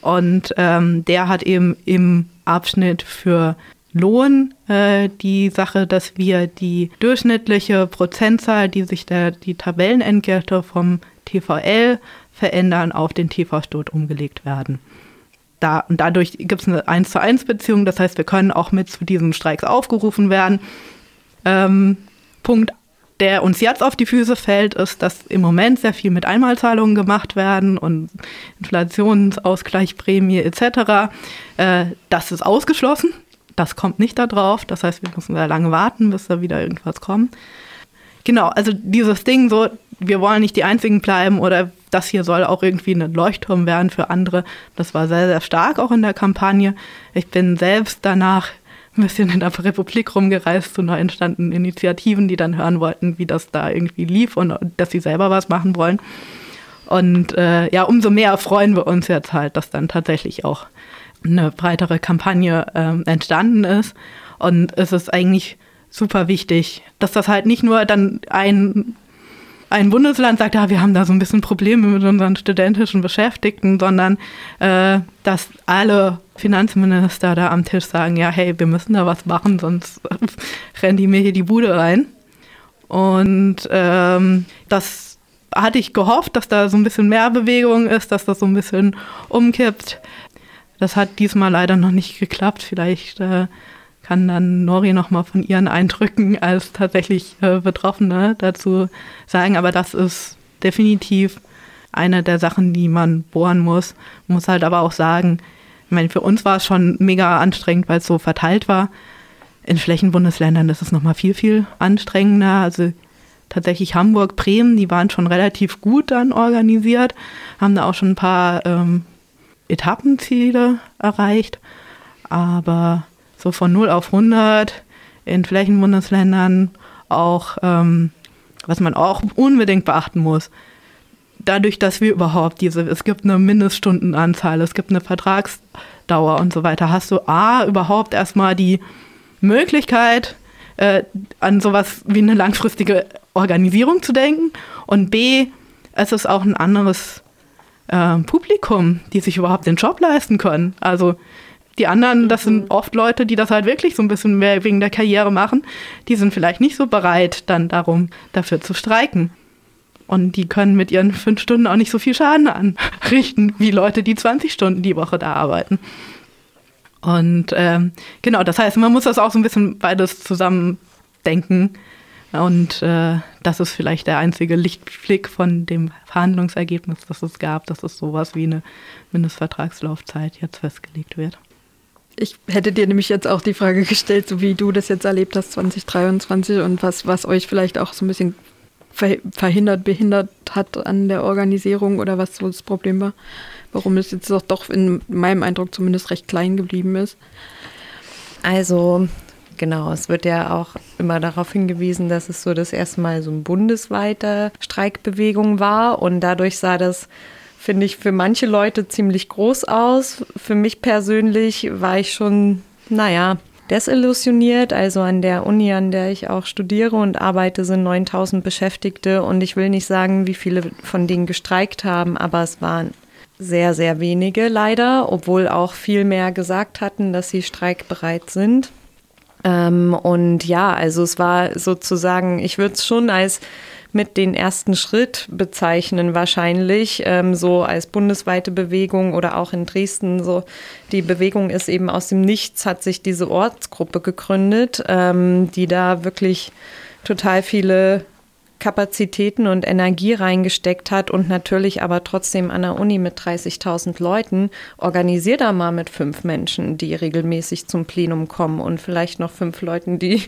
Und ähm, der hat eben im Abschnitt für Lohn äh, die Sache, dass wir die durchschnittliche Prozentzahl, die sich der, die Tabellenentgelte vom TVL verändern, auf den TV-Stot umgelegt werden. Da, und dadurch gibt es eine 1 zu 1 Beziehung, das heißt, wir können auch mit zu diesen Streiks aufgerufen werden. Ähm, Punkt, der uns jetzt auf die Füße fällt, ist, dass im Moment sehr viel mit Einmalzahlungen gemacht werden und Inflationsausgleichsprämie etc. Äh, das ist ausgeschlossen. Das kommt nicht da drauf. Das heißt, wir müssen sehr lange warten, bis da wieder irgendwas kommt. Genau, also dieses Ding so, wir wollen nicht die Einzigen bleiben oder das hier soll auch irgendwie ein Leuchtturm werden für andere. Das war sehr, sehr stark auch in der Kampagne. Ich bin selbst danach ein bisschen in der Republik rumgereist zu neu entstandenen Initiativen, die dann hören wollten, wie das da irgendwie lief und dass sie selber was machen wollen. Und äh, ja, umso mehr freuen wir uns jetzt halt, dass dann tatsächlich auch eine breitere Kampagne äh, entstanden ist. Und es ist eigentlich super wichtig, dass das halt nicht nur dann ein ein Bundesland sagt, ja, wir haben da so ein bisschen Probleme mit unseren studentischen Beschäftigten, sondern äh, dass alle Finanzminister da am Tisch sagen, ja, hey, wir müssen da was machen, sonst rennen die mir hier die Bude rein. Und ähm, das hatte ich gehofft, dass da so ein bisschen mehr Bewegung ist, dass das so ein bisschen umkippt. Das hat diesmal leider noch nicht geklappt. Vielleicht äh, kann dann Nori nochmal von ihren Eindrücken als tatsächlich äh, Betroffene dazu sagen. Aber das ist definitiv eine der Sachen, die man bohren muss. Muss halt aber auch sagen, ich meine, für uns war es schon mega anstrengend, weil es so verteilt war. In Flächenbundesländern ist es nochmal viel, viel anstrengender. Also tatsächlich Hamburg, Bremen, die waren schon relativ gut dann organisiert, haben da auch schon ein paar ähm, Etappenziele erreicht. Aber so von 0 auf 100 in Flächenbundesländern auch, ähm, was man auch unbedingt beachten muss. Dadurch, dass wir überhaupt diese, es gibt eine Mindeststundenanzahl, es gibt eine Vertragsdauer und so weiter, hast du A, überhaupt erstmal die Möglichkeit, äh, an sowas wie eine langfristige Organisierung zu denken und B, es ist auch ein anderes äh, Publikum, die sich überhaupt den Job leisten können. Also die anderen, das sind mhm. oft Leute, die das halt wirklich so ein bisschen mehr wegen der Karriere machen. Die sind vielleicht nicht so bereit, dann darum dafür zu streiken. Und die können mit ihren fünf Stunden auch nicht so viel Schaden anrichten, wie Leute, die 20 Stunden die Woche da arbeiten. Und ähm, genau, das heißt, man muss das auch so ein bisschen beides zusammen denken. Und äh, das ist vielleicht der einzige Lichtblick von dem Verhandlungsergebnis, das es gab, dass es sowas wie eine Mindestvertragslaufzeit jetzt festgelegt wird. Ich hätte dir nämlich jetzt auch die Frage gestellt, so wie du das jetzt erlebt hast 2023 und was, was euch vielleicht auch so ein bisschen verhindert, behindert hat an der Organisierung oder was so das Problem war. Warum es jetzt doch, doch in meinem Eindruck zumindest recht klein geblieben ist. Also Genau, es wird ja auch immer darauf hingewiesen, dass es so das erste Mal so eine bundesweite Streikbewegung war und dadurch sah das, finde ich, für manche Leute ziemlich groß aus. Für mich persönlich war ich schon, naja, desillusioniert. Also an der Uni, an der ich auch studiere und arbeite, sind 9000 Beschäftigte und ich will nicht sagen, wie viele von denen gestreikt haben, aber es waren sehr, sehr wenige leider, obwohl auch viel mehr gesagt hatten, dass sie streikbereit sind. Ähm, und ja, also es war sozusagen, ich würde es schon als mit den ersten Schritt bezeichnen wahrscheinlich, ähm, so als bundesweite Bewegung oder auch in Dresden so. Die Bewegung ist eben aus dem Nichts, hat sich diese Ortsgruppe gegründet, ähm, die da wirklich total viele Kapazitäten und Energie reingesteckt hat und natürlich aber trotzdem an der Uni mit 30.000 Leuten, organisier da mal mit fünf Menschen, die regelmäßig zum Plenum kommen und vielleicht noch fünf Leuten, die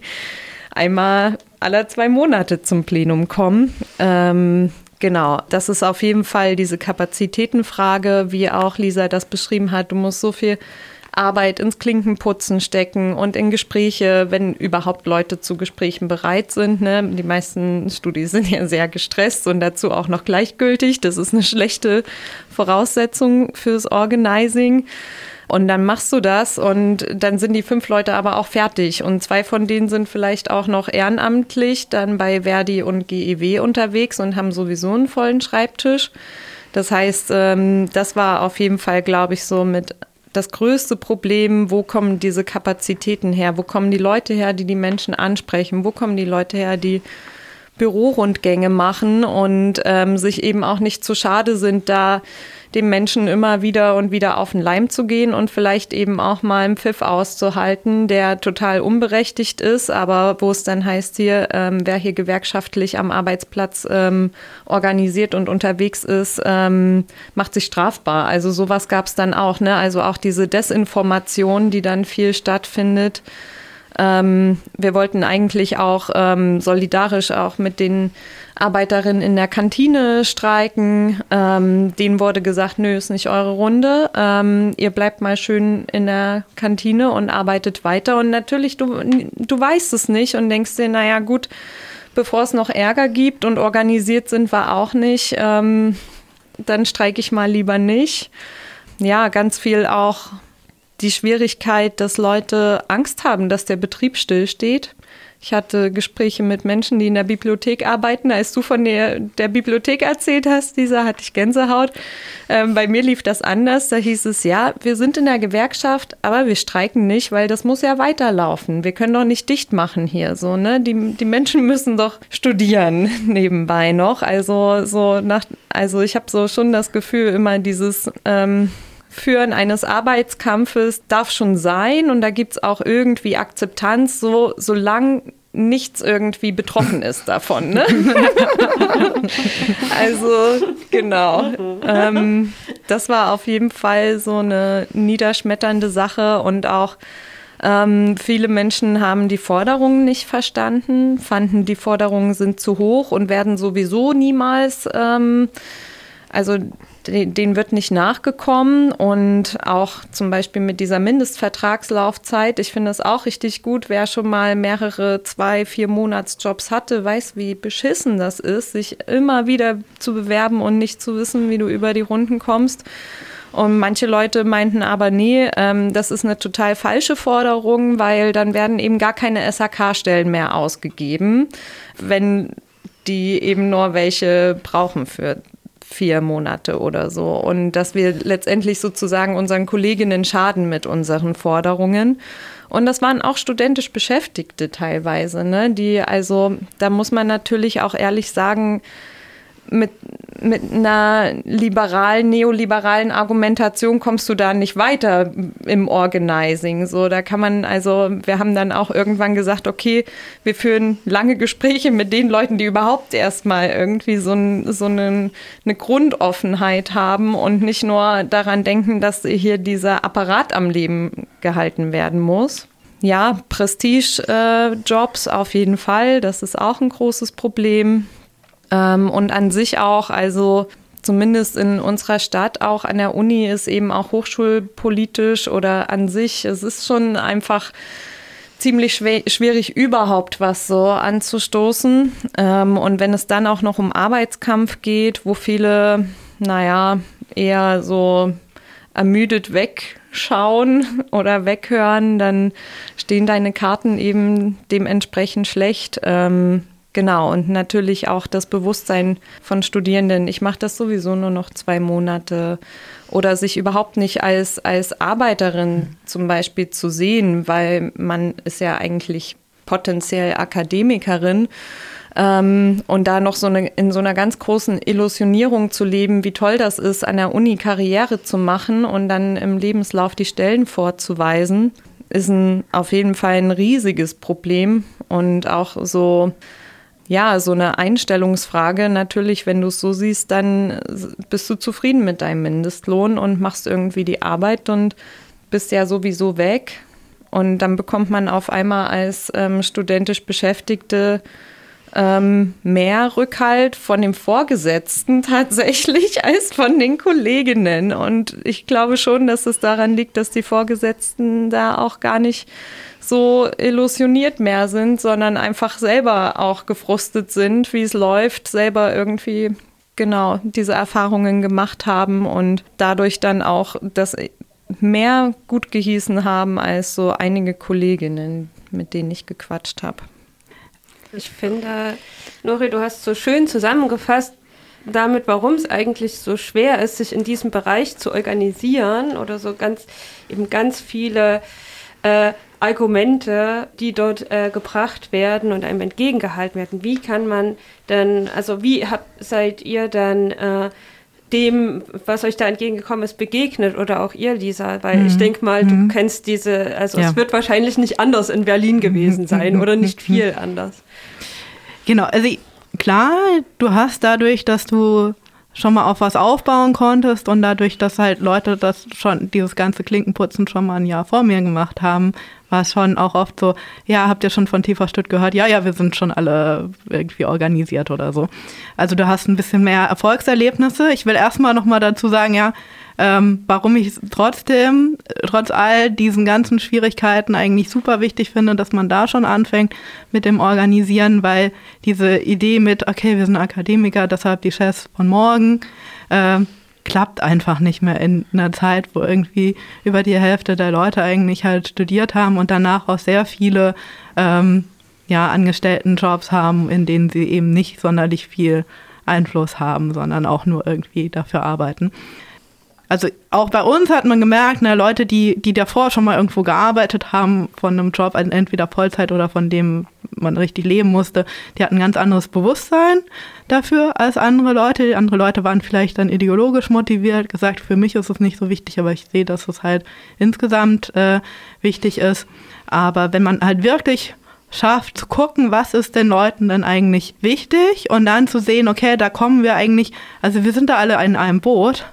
einmal aller zwei Monate zum Plenum kommen. Ähm, genau, das ist auf jeden Fall diese Kapazitätenfrage, wie auch Lisa das beschrieben hat. Du musst so viel Arbeit ins Klinkenputzen stecken und in Gespräche, wenn überhaupt Leute zu Gesprächen bereit sind. Ne? Die meisten Studis sind ja sehr gestresst und dazu auch noch gleichgültig. Das ist eine schlechte Voraussetzung fürs Organizing. Und dann machst du das und dann sind die fünf Leute aber auch fertig. Und zwei von denen sind vielleicht auch noch ehrenamtlich dann bei Verdi und GEW unterwegs und haben sowieso einen vollen Schreibtisch. Das heißt, ähm, das war auf jeden Fall, glaube ich, so mit das größte Problem, wo kommen diese Kapazitäten her? Wo kommen die Leute her, die die Menschen ansprechen? Wo kommen die Leute her, die Bürorundgänge machen und ähm, sich eben auch nicht zu schade sind, da dem Menschen immer wieder und wieder auf den Leim zu gehen und vielleicht eben auch mal einen Pfiff auszuhalten, der total unberechtigt ist, aber wo es dann heißt hier, ähm, wer hier gewerkschaftlich am Arbeitsplatz ähm, organisiert und unterwegs ist, ähm, macht sich strafbar. Also sowas gab es dann auch, ne? Also auch diese Desinformation, die dann viel stattfindet. Ähm, wir wollten eigentlich auch ähm, solidarisch auch mit den Arbeiterinnen in der Kantine streiken. Ähm, denen wurde gesagt, nö, ist nicht eure Runde. Ähm, ihr bleibt mal schön in der Kantine und arbeitet weiter. Und natürlich, du, du weißt es nicht und denkst dir, naja gut, bevor es noch Ärger gibt und organisiert sind wir auch nicht, ähm, dann streike ich mal lieber nicht. Ja, ganz viel auch die Schwierigkeit, dass Leute Angst haben, dass der Betrieb stillsteht. Ich hatte Gespräche mit Menschen, die in der Bibliothek arbeiten. Als du von der, der Bibliothek erzählt hast, dieser hatte ich Gänsehaut. Ähm, bei mir lief das anders. Da hieß es, ja, wir sind in der Gewerkschaft, aber wir streiken nicht, weil das muss ja weiterlaufen. Wir können doch nicht dicht machen hier. So, ne? die, die Menschen müssen doch studieren nebenbei noch. Also, so nach, also ich habe so schon das Gefühl, immer dieses. Ähm, Führen eines Arbeitskampfes darf schon sein und da gibt es auch irgendwie Akzeptanz, so solange nichts irgendwie betroffen ist davon. Ne? also genau. Ähm, das war auf jeden Fall so eine niederschmetternde Sache und auch ähm, viele Menschen haben die Forderungen nicht verstanden, fanden die Forderungen sind zu hoch und werden sowieso niemals, ähm, also denen wird nicht nachgekommen und auch zum Beispiel mit dieser Mindestvertragslaufzeit. Ich finde es auch richtig gut, wer schon mal mehrere zwei, vier Monatsjobs hatte, weiß, wie beschissen das ist, sich immer wieder zu bewerben und nicht zu wissen, wie du über die Runden kommst. Und manche Leute meinten aber, nee, ähm, das ist eine total falsche Forderung, weil dann werden eben gar keine SAK-Stellen mehr ausgegeben, wenn die eben nur welche brauchen für vier Monate oder so. Und dass wir letztendlich sozusagen unseren Kolleginnen schaden mit unseren Forderungen. Und das waren auch studentisch Beschäftigte teilweise, ne? die also, da muss man natürlich auch ehrlich sagen, mit, mit einer liberalen, neoliberalen Argumentation kommst du da nicht weiter im Organizing. So, da kann man, also, wir haben dann auch irgendwann gesagt, okay, wir führen lange Gespräche mit den Leuten, die überhaupt erstmal irgendwie so, so eine, eine Grundoffenheit haben und nicht nur daran denken, dass hier dieser Apparat am Leben gehalten werden muss. Ja, Prestige-Jobs äh, auf jeden Fall, das ist auch ein großes Problem. Ähm, und an sich auch, also zumindest in unserer Stadt, auch an der Uni ist eben auch hochschulpolitisch oder an sich, es ist schon einfach ziemlich schwierig, überhaupt was so anzustoßen. Ähm, und wenn es dann auch noch um Arbeitskampf geht, wo viele, naja, eher so ermüdet wegschauen oder weghören, dann stehen deine Karten eben dementsprechend schlecht. Ähm, Genau, und natürlich auch das Bewusstsein von Studierenden, ich mache das sowieso nur noch zwei Monate. Oder sich überhaupt nicht als, als Arbeiterin zum Beispiel zu sehen, weil man ist ja eigentlich potenziell Akademikerin. Ähm, und da noch so eine, in so einer ganz großen Illusionierung zu leben, wie toll das ist, an der Uni Karriere zu machen und dann im Lebenslauf die Stellen vorzuweisen, ist ein, auf jeden Fall ein riesiges Problem. Und auch so ja, so eine Einstellungsfrage. Natürlich, wenn du es so siehst, dann bist du zufrieden mit deinem Mindestlohn und machst irgendwie die Arbeit und bist ja sowieso weg. Und dann bekommt man auf einmal als ähm, studentisch Beschäftigte ähm, mehr Rückhalt von dem Vorgesetzten tatsächlich als von den Kolleginnen. Und ich glaube schon, dass es daran liegt, dass die Vorgesetzten da auch gar nicht so illusioniert mehr sind, sondern einfach selber auch gefrustet sind, wie es läuft, selber irgendwie genau diese Erfahrungen gemacht haben und dadurch dann auch das mehr gut gehießen haben als so einige Kolleginnen, mit denen ich gequatscht habe. Ich finde, Nori, du hast so schön zusammengefasst damit, warum es eigentlich so schwer ist, sich in diesem Bereich zu organisieren oder so ganz eben ganz viele äh, Argumente, die dort äh, gebracht werden und einem entgegengehalten werden. Wie kann man denn, also wie habt, seid ihr dann äh, dem, was euch da entgegengekommen ist, begegnet oder auch ihr, Lisa? Weil mhm. ich denke mal, du mhm. kennst diese, also ja. es wird wahrscheinlich nicht anders in Berlin gewesen sein oder nicht viel anders. Genau, also klar, du hast dadurch, dass du schon mal auf was aufbauen konntest und dadurch, dass halt Leute das schon, dieses ganze Klinkenputzen schon mal ein Jahr vor mir gemacht haben, war es schon auch oft so, ja, habt ihr schon von TV Stütt gehört? Ja, ja, wir sind schon alle irgendwie organisiert oder so. Also du hast ein bisschen mehr Erfolgserlebnisse. Ich will erstmal nochmal dazu sagen, ja, ähm, warum ich trotzdem, trotz all diesen ganzen Schwierigkeiten eigentlich super wichtig finde, dass man da schon anfängt mit dem Organisieren, weil diese Idee mit, okay, wir sind Akademiker, deshalb die Chefs von morgen, äh, klappt einfach nicht mehr in einer Zeit, wo irgendwie über die Hälfte der Leute eigentlich halt studiert haben und danach auch sehr viele ähm, ja, Angestelltenjobs haben, in denen sie eben nicht sonderlich viel Einfluss haben, sondern auch nur irgendwie dafür arbeiten. Also auch bei uns hat man gemerkt, ne, Leute, die, die davor schon mal irgendwo gearbeitet haben, von einem Job, entweder Vollzeit oder von dem man richtig leben musste, die hatten ein ganz anderes Bewusstsein dafür als andere Leute. Andere Leute waren vielleicht dann ideologisch motiviert, gesagt, für mich ist es nicht so wichtig, aber ich sehe, dass es halt insgesamt äh, wichtig ist. Aber wenn man halt wirklich schafft zu gucken, was ist den Leuten denn eigentlich wichtig und dann zu sehen, okay, da kommen wir eigentlich, also wir sind da alle in einem Boot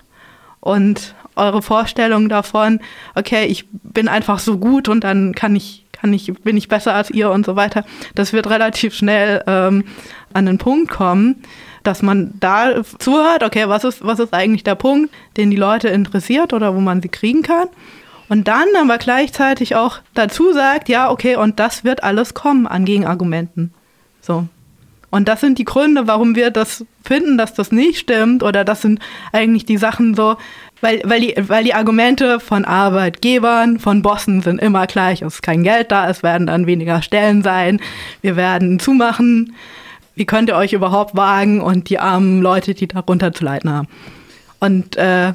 und eure Vorstellung davon, okay, ich bin einfach so gut und dann kann ich, kann ich, bin ich besser als ihr und so weiter, das wird relativ schnell ähm, an den Punkt kommen, dass man da zuhört, okay, was ist, was ist eigentlich der Punkt, den die Leute interessiert oder wo man sie kriegen kann. Und dann aber gleichzeitig auch dazu sagt, ja, okay, und das wird alles kommen an Gegenargumenten. So. Und das sind die Gründe, warum wir das finden, dass das nicht stimmt. Oder das sind eigentlich die Sachen so, weil, weil, die, weil die Argumente von Arbeitgebern, von Bossen sind immer gleich. Es ist kein Geld da, es werden dann weniger Stellen sein, wir werden zumachen, wie könnt ihr euch überhaupt wagen und die armen Leute, die darunter zu leiden haben. Und äh,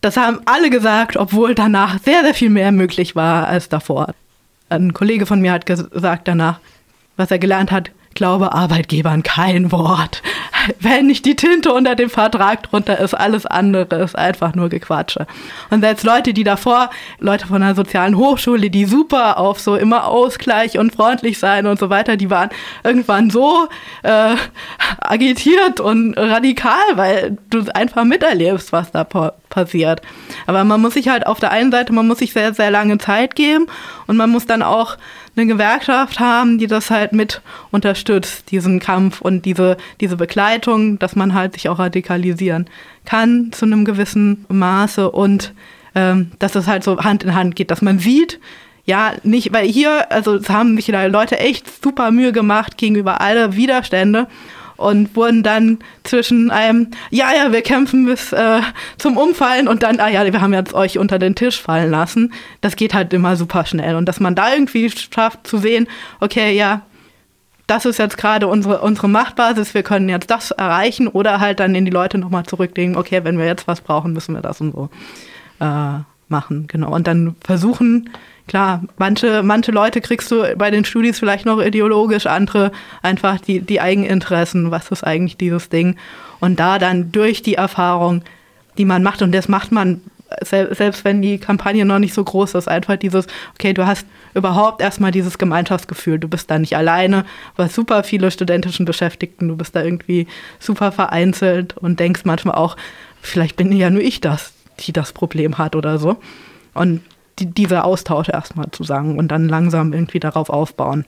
das haben alle gesagt, obwohl danach sehr, sehr viel mehr möglich war als davor. Ein Kollege von mir hat gesagt danach, was er gelernt hat, glaube Arbeitgebern kein Wort. Wenn nicht die Tinte unter dem Vertrag drunter ist, alles andere ist einfach nur Gequatsche. Und selbst Leute, die davor, Leute von einer sozialen Hochschule, die super auf so immer Ausgleich und freundlich sein und so weiter, die waren irgendwann so äh, agitiert und radikal, weil du einfach miterlebst, was da passiert. Aber man muss sich halt auf der einen Seite, man muss sich sehr, sehr lange Zeit geben und man muss dann auch eine Gewerkschaft haben, die das halt mit unterstützt, diesen Kampf und diese, diese Begleitung, dass man halt sich auch radikalisieren kann zu einem gewissen Maße und ähm, dass es halt so Hand in Hand geht, dass man sieht, ja, nicht, weil hier, also es haben sich Leute echt super Mühe gemacht gegenüber alle Widerstände und wurden dann zwischen einem, ja, ja, wir kämpfen bis äh, zum Umfallen und dann, ah ja, wir haben jetzt euch unter den Tisch fallen lassen. Das geht halt immer super schnell. Und dass man da irgendwie schafft zu sehen, okay, ja, das ist jetzt gerade unsere, unsere Machtbasis, wir können jetzt das erreichen oder halt dann in die Leute nochmal zurücklegen, okay, wenn wir jetzt was brauchen, müssen wir das und so äh, machen. Genau. Und dann versuchen, klar, manche, manche Leute kriegst du bei den Studis vielleicht noch ideologisch, andere einfach die, die Eigeninteressen, was ist eigentlich dieses Ding. Und da dann durch die Erfahrung, die man macht, und das macht man selbst wenn die Kampagne noch nicht so groß ist, einfach dieses, okay, du hast überhaupt erstmal dieses Gemeinschaftsgefühl, du bist da nicht alleine, hast super viele studentischen Beschäftigten, du bist da irgendwie super vereinzelt und denkst manchmal auch, vielleicht bin ja nur ich das, die das Problem hat oder so. Und die, dieser Austausch erstmal zu sagen und dann langsam irgendwie darauf aufbauen.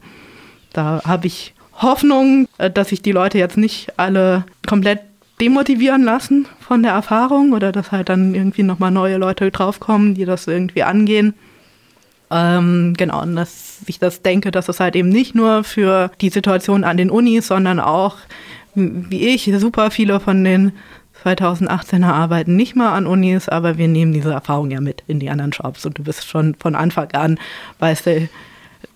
Da habe ich Hoffnung, äh, dass sich die Leute jetzt nicht alle komplett demotivieren lassen von der Erfahrung oder dass halt dann irgendwie nochmal neue Leute draufkommen, die das irgendwie angehen. Ähm, genau, und dass ich das denke, dass es halt eben nicht nur für die Situation an den Unis, sondern auch, wie ich, super viele von den 2018er arbeiten nicht mal an Unis, aber wir nehmen diese Erfahrung ja mit in die anderen Jobs und du bist schon von Anfang an, weißt du,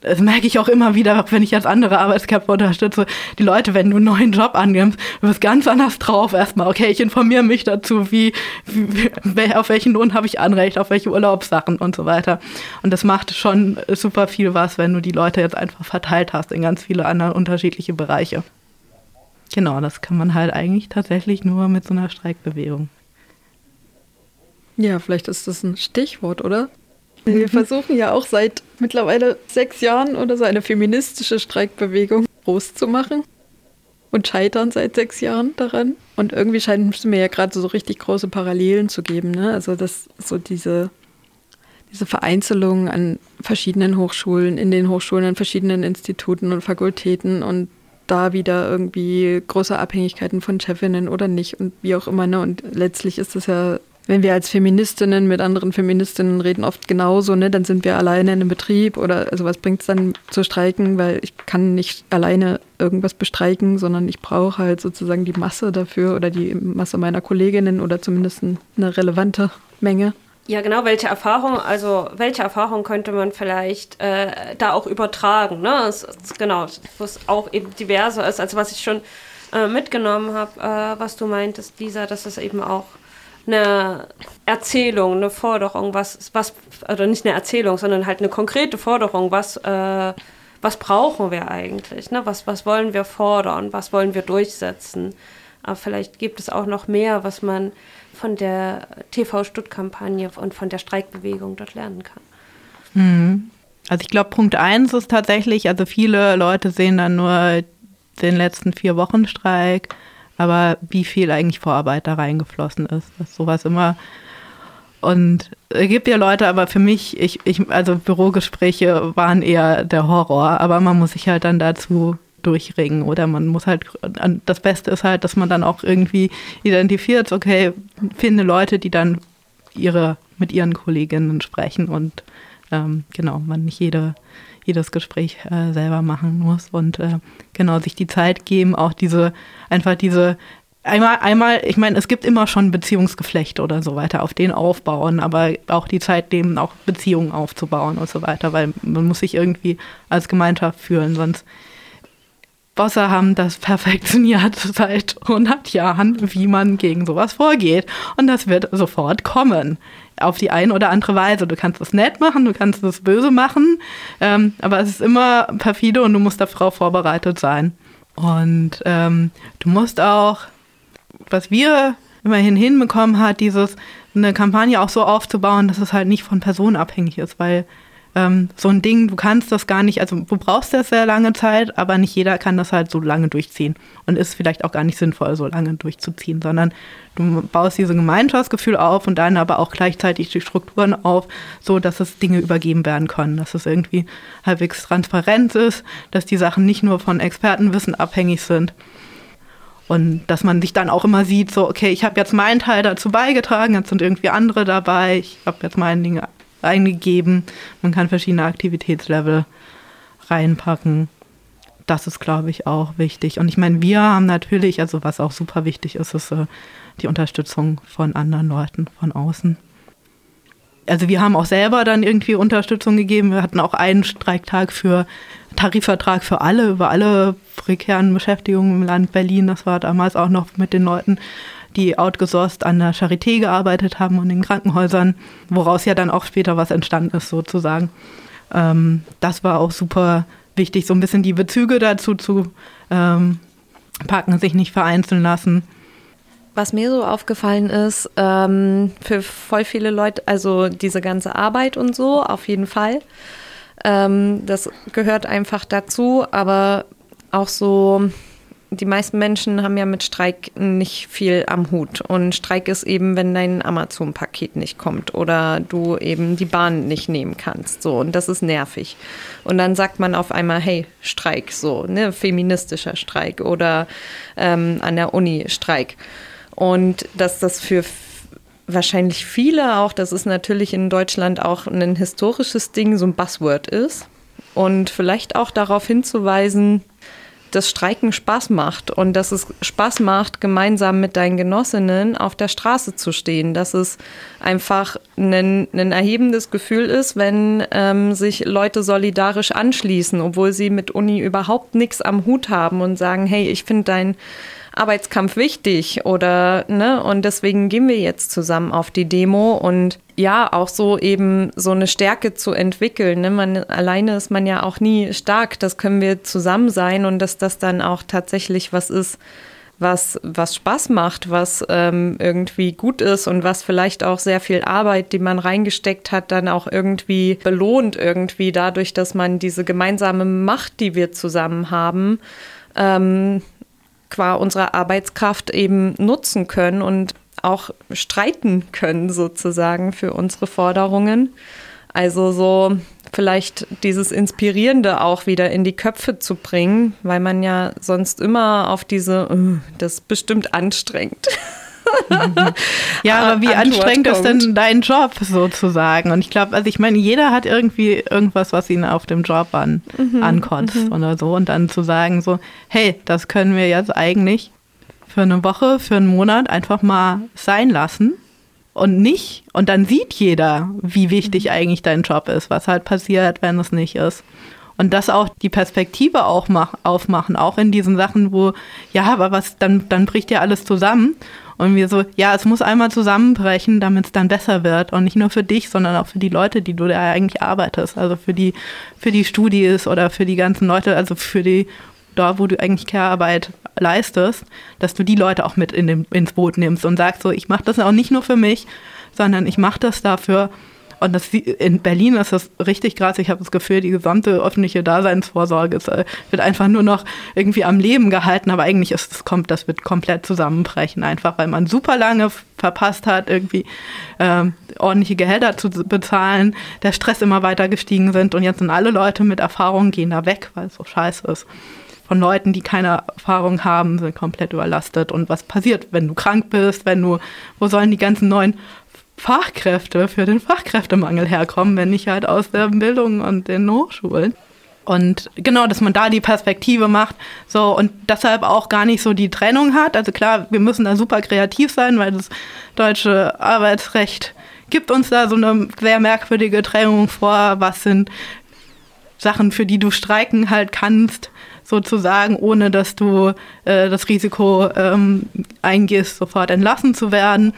das merke ich auch immer wieder, wenn ich jetzt andere Arbeitskörper unterstütze, die Leute, wenn du einen neuen Job annimmst, du bist ganz anders drauf erstmal. Okay, ich informiere mich dazu, wie, wie auf welchen Lohn habe ich Anrecht, auf welche Urlaubssachen und so weiter. Und das macht schon super viel was, wenn du die Leute jetzt einfach verteilt hast in ganz viele andere unterschiedliche Bereiche. Genau, das kann man halt eigentlich tatsächlich nur mit so einer Streikbewegung. Ja, vielleicht ist das ein Stichwort, oder? Wir versuchen ja auch seit mittlerweile sechs Jahren oder so eine feministische Streikbewegung groß zu machen und scheitern seit sechs Jahren daran. Und irgendwie scheinen es mir ja gerade so richtig große Parallelen zu geben. Ne? Also, dass so diese, diese Vereinzelung an verschiedenen Hochschulen, in den Hochschulen, an verschiedenen Instituten und Fakultäten und da wieder irgendwie große Abhängigkeiten von Chefinnen oder nicht und wie auch immer. Ne? Und letztlich ist das ja wenn wir als Feministinnen mit anderen Feministinnen reden, oft genauso, ne, dann sind wir alleine in einem Betrieb oder also was bringt es dann zu streiken, weil ich kann nicht alleine irgendwas bestreiken, sondern ich brauche halt sozusagen die Masse dafür oder die Masse meiner Kolleginnen oder zumindest eine relevante Menge. Ja, genau, welche Erfahrung, also welche Erfahrung könnte man vielleicht äh, da auch übertragen, ne? Es, es, genau, wo es auch eben diverser ist, also was ich schon äh, mitgenommen habe, äh, was du meintest, Lisa, dass es eben auch eine Erzählung, eine Forderung, was, was, oder nicht eine Erzählung, sondern halt eine konkrete Forderung, was, äh, was brauchen wir eigentlich, ne? was, was wollen wir fordern, was wollen wir durchsetzen. Aber vielleicht gibt es auch noch mehr, was man von der TV-Stutt-Kampagne und von der Streikbewegung dort lernen kann. Mhm. Also ich glaube, Punkt eins ist tatsächlich, also viele Leute sehen dann nur den letzten vier Wochen Streik aber wie viel eigentlich Vorarbeit da reingeflossen ist, dass sowas immer und es gibt ja Leute, aber für mich, ich, ich, also Bürogespräche waren eher der Horror, aber man muss sich halt dann dazu durchringen oder man muss halt, das Beste ist halt, dass man dann auch irgendwie identifiziert, okay, finde Leute, die dann ihre, mit ihren Kolleginnen sprechen und ähm, genau, man nicht jede jedes Gespräch äh, selber machen muss und äh, genau sich die Zeit geben, auch diese, einfach diese Einmal, einmal, ich meine, es gibt immer schon Beziehungsgeflechte oder so weiter, auf denen aufbauen, aber auch die Zeit nehmen, auch Beziehungen aufzubauen und so weiter, weil man muss sich irgendwie als Gemeinschaft fühlen, sonst Bosse haben das perfektioniert seit 100 Jahren, wie man gegen sowas vorgeht. Und das wird sofort kommen. Auf die eine oder andere Weise. Du kannst es nett machen, du kannst es böse machen, ähm, aber es ist immer perfide und du musst darauf vorbereitet sein. Und ähm, du musst auch, was wir immerhin hinbekommen hat, dieses eine Kampagne auch so aufzubauen, dass es halt nicht von Personen abhängig ist, weil ähm, so ein Ding, du kannst das gar nicht, also du brauchst das sehr lange Zeit, aber nicht jeder kann das halt so lange durchziehen und ist vielleicht auch gar nicht sinnvoll, so lange durchzuziehen, sondern du baust diese Gemeinschaftsgefühl auf und dann aber auch gleichzeitig die Strukturen auf, so dass es Dinge übergeben werden können, dass es irgendwie halbwegs transparent ist, dass die Sachen nicht nur von Expertenwissen abhängig sind. Und dass man sich dann auch immer sieht, so, okay, ich habe jetzt meinen Teil dazu beigetragen, jetzt sind irgendwie andere dabei, ich habe jetzt mein Ding eingegeben. Man kann verschiedene Aktivitätslevel reinpacken. Das ist, glaube ich, auch wichtig. Und ich meine, wir haben natürlich, also was auch super wichtig ist, ist äh, die Unterstützung von anderen Leuten von außen. Also wir haben auch selber dann irgendwie Unterstützung gegeben. Wir hatten auch einen Streiktag für Tarifvertrag für alle, über alle prekären Beschäftigungen im Land Berlin. Das war damals auch noch mit den Leuten die outgesourced an der Charité gearbeitet haben und in Krankenhäusern, woraus ja dann auch später was entstanden ist sozusagen. Ähm, das war auch super wichtig, so ein bisschen die Bezüge dazu zu ähm, packen, sich nicht vereinzeln lassen. Was mir so aufgefallen ist, ähm, für voll viele Leute, also diese ganze Arbeit und so, auf jeden Fall. Ähm, das gehört einfach dazu, aber auch so die meisten Menschen haben ja mit Streik nicht viel am Hut. Und Streik ist eben, wenn dein Amazon-Paket nicht kommt oder du eben die Bahn nicht nehmen kannst. So, und das ist nervig. Und dann sagt man auf einmal, hey, Streik, so, ne, feministischer Streik oder ähm, an der Uni Streik. Und dass das für wahrscheinlich viele auch, das ist natürlich in Deutschland auch ein historisches Ding, so ein Buzzword ist. Und vielleicht auch darauf hinzuweisen, dass Streiken Spaß macht und dass es Spaß macht, gemeinsam mit deinen Genossinnen auf der Straße zu stehen. Dass es einfach ein, ein erhebendes Gefühl ist, wenn ähm, sich Leute solidarisch anschließen, obwohl sie mit Uni überhaupt nichts am Hut haben und sagen, hey, ich finde dein Arbeitskampf wichtig oder ne und deswegen gehen wir jetzt zusammen auf die Demo und ja auch so eben so eine Stärke zu entwickeln. Ne? Man alleine ist man ja auch nie stark. Das können wir zusammen sein und dass das dann auch tatsächlich was ist, was, was Spaß macht, was ähm, irgendwie gut ist und was vielleicht auch sehr viel Arbeit, die man reingesteckt hat, dann auch irgendwie belohnt, irgendwie dadurch, dass man diese gemeinsame Macht, die wir zusammen haben, ähm, qua unserer Arbeitskraft eben nutzen können und auch streiten können sozusagen für unsere Forderungen. Also so vielleicht dieses Inspirierende auch wieder in die Köpfe zu bringen, weil man ja sonst immer auf diese, uh, das bestimmt anstrengend. ja, aber wie anstrengend ist denn dein Job sozusagen? Und ich glaube, also ich meine, jeder hat irgendwie irgendwas, was ihn auf dem Job an, mhm, ankotzt mhm. oder so. Und dann zu sagen so, hey, das können wir jetzt eigentlich für eine Woche, für einen Monat einfach mal sein lassen und nicht. Und dann sieht jeder, wie wichtig mhm. eigentlich dein Job ist, was halt passiert, wenn es nicht ist. Und das auch die Perspektive auch mach, aufmachen, auch in diesen Sachen, wo, ja, aber was, dann, dann bricht ja alles zusammen. Und wir so, ja, es muss einmal zusammenbrechen, damit es dann besser wird. Und nicht nur für dich, sondern auch für die Leute, die du da eigentlich arbeitest. Also für die, für die Studis oder für die ganzen Leute, also für die, da wo du eigentlich Care-Arbeit leistest, dass du die Leute auch mit in dem, ins Boot nimmst und sagst so, ich mache das auch nicht nur für mich, sondern ich mache das dafür, und das, in Berlin ist das richtig krass. Ich habe das Gefühl, die gesamte öffentliche Daseinsvorsorge ist, äh, wird einfach nur noch irgendwie am Leben gehalten. Aber eigentlich ist es kommt, das wird komplett zusammenbrechen, einfach weil man super lange verpasst hat, irgendwie ähm, ordentliche Gehälter zu bezahlen, der Stress immer weiter gestiegen sind und jetzt sind alle Leute mit Erfahrung gehen da weg, weil es so scheiße ist von Leuten, die keine Erfahrung haben, sind komplett überlastet. Und was passiert, wenn du krank bist, wenn du, wo sollen die ganzen neuen Fachkräfte für den Fachkräftemangel herkommen, wenn nicht halt aus der Bildung und den Hochschulen. Und genau, dass man da die Perspektive macht, so und deshalb auch gar nicht so die Trennung hat. Also klar, wir müssen da super kreativ sein, weil das deutsche Arbeitsrecht gibt uns da so eine sehr merkwürdige Trennung vor, was sind Sachen, für die du streiken halt kannst, sozusagen, ohne dass du äh, das Risiko ähm, eingehst, sofort entlassen zu werden.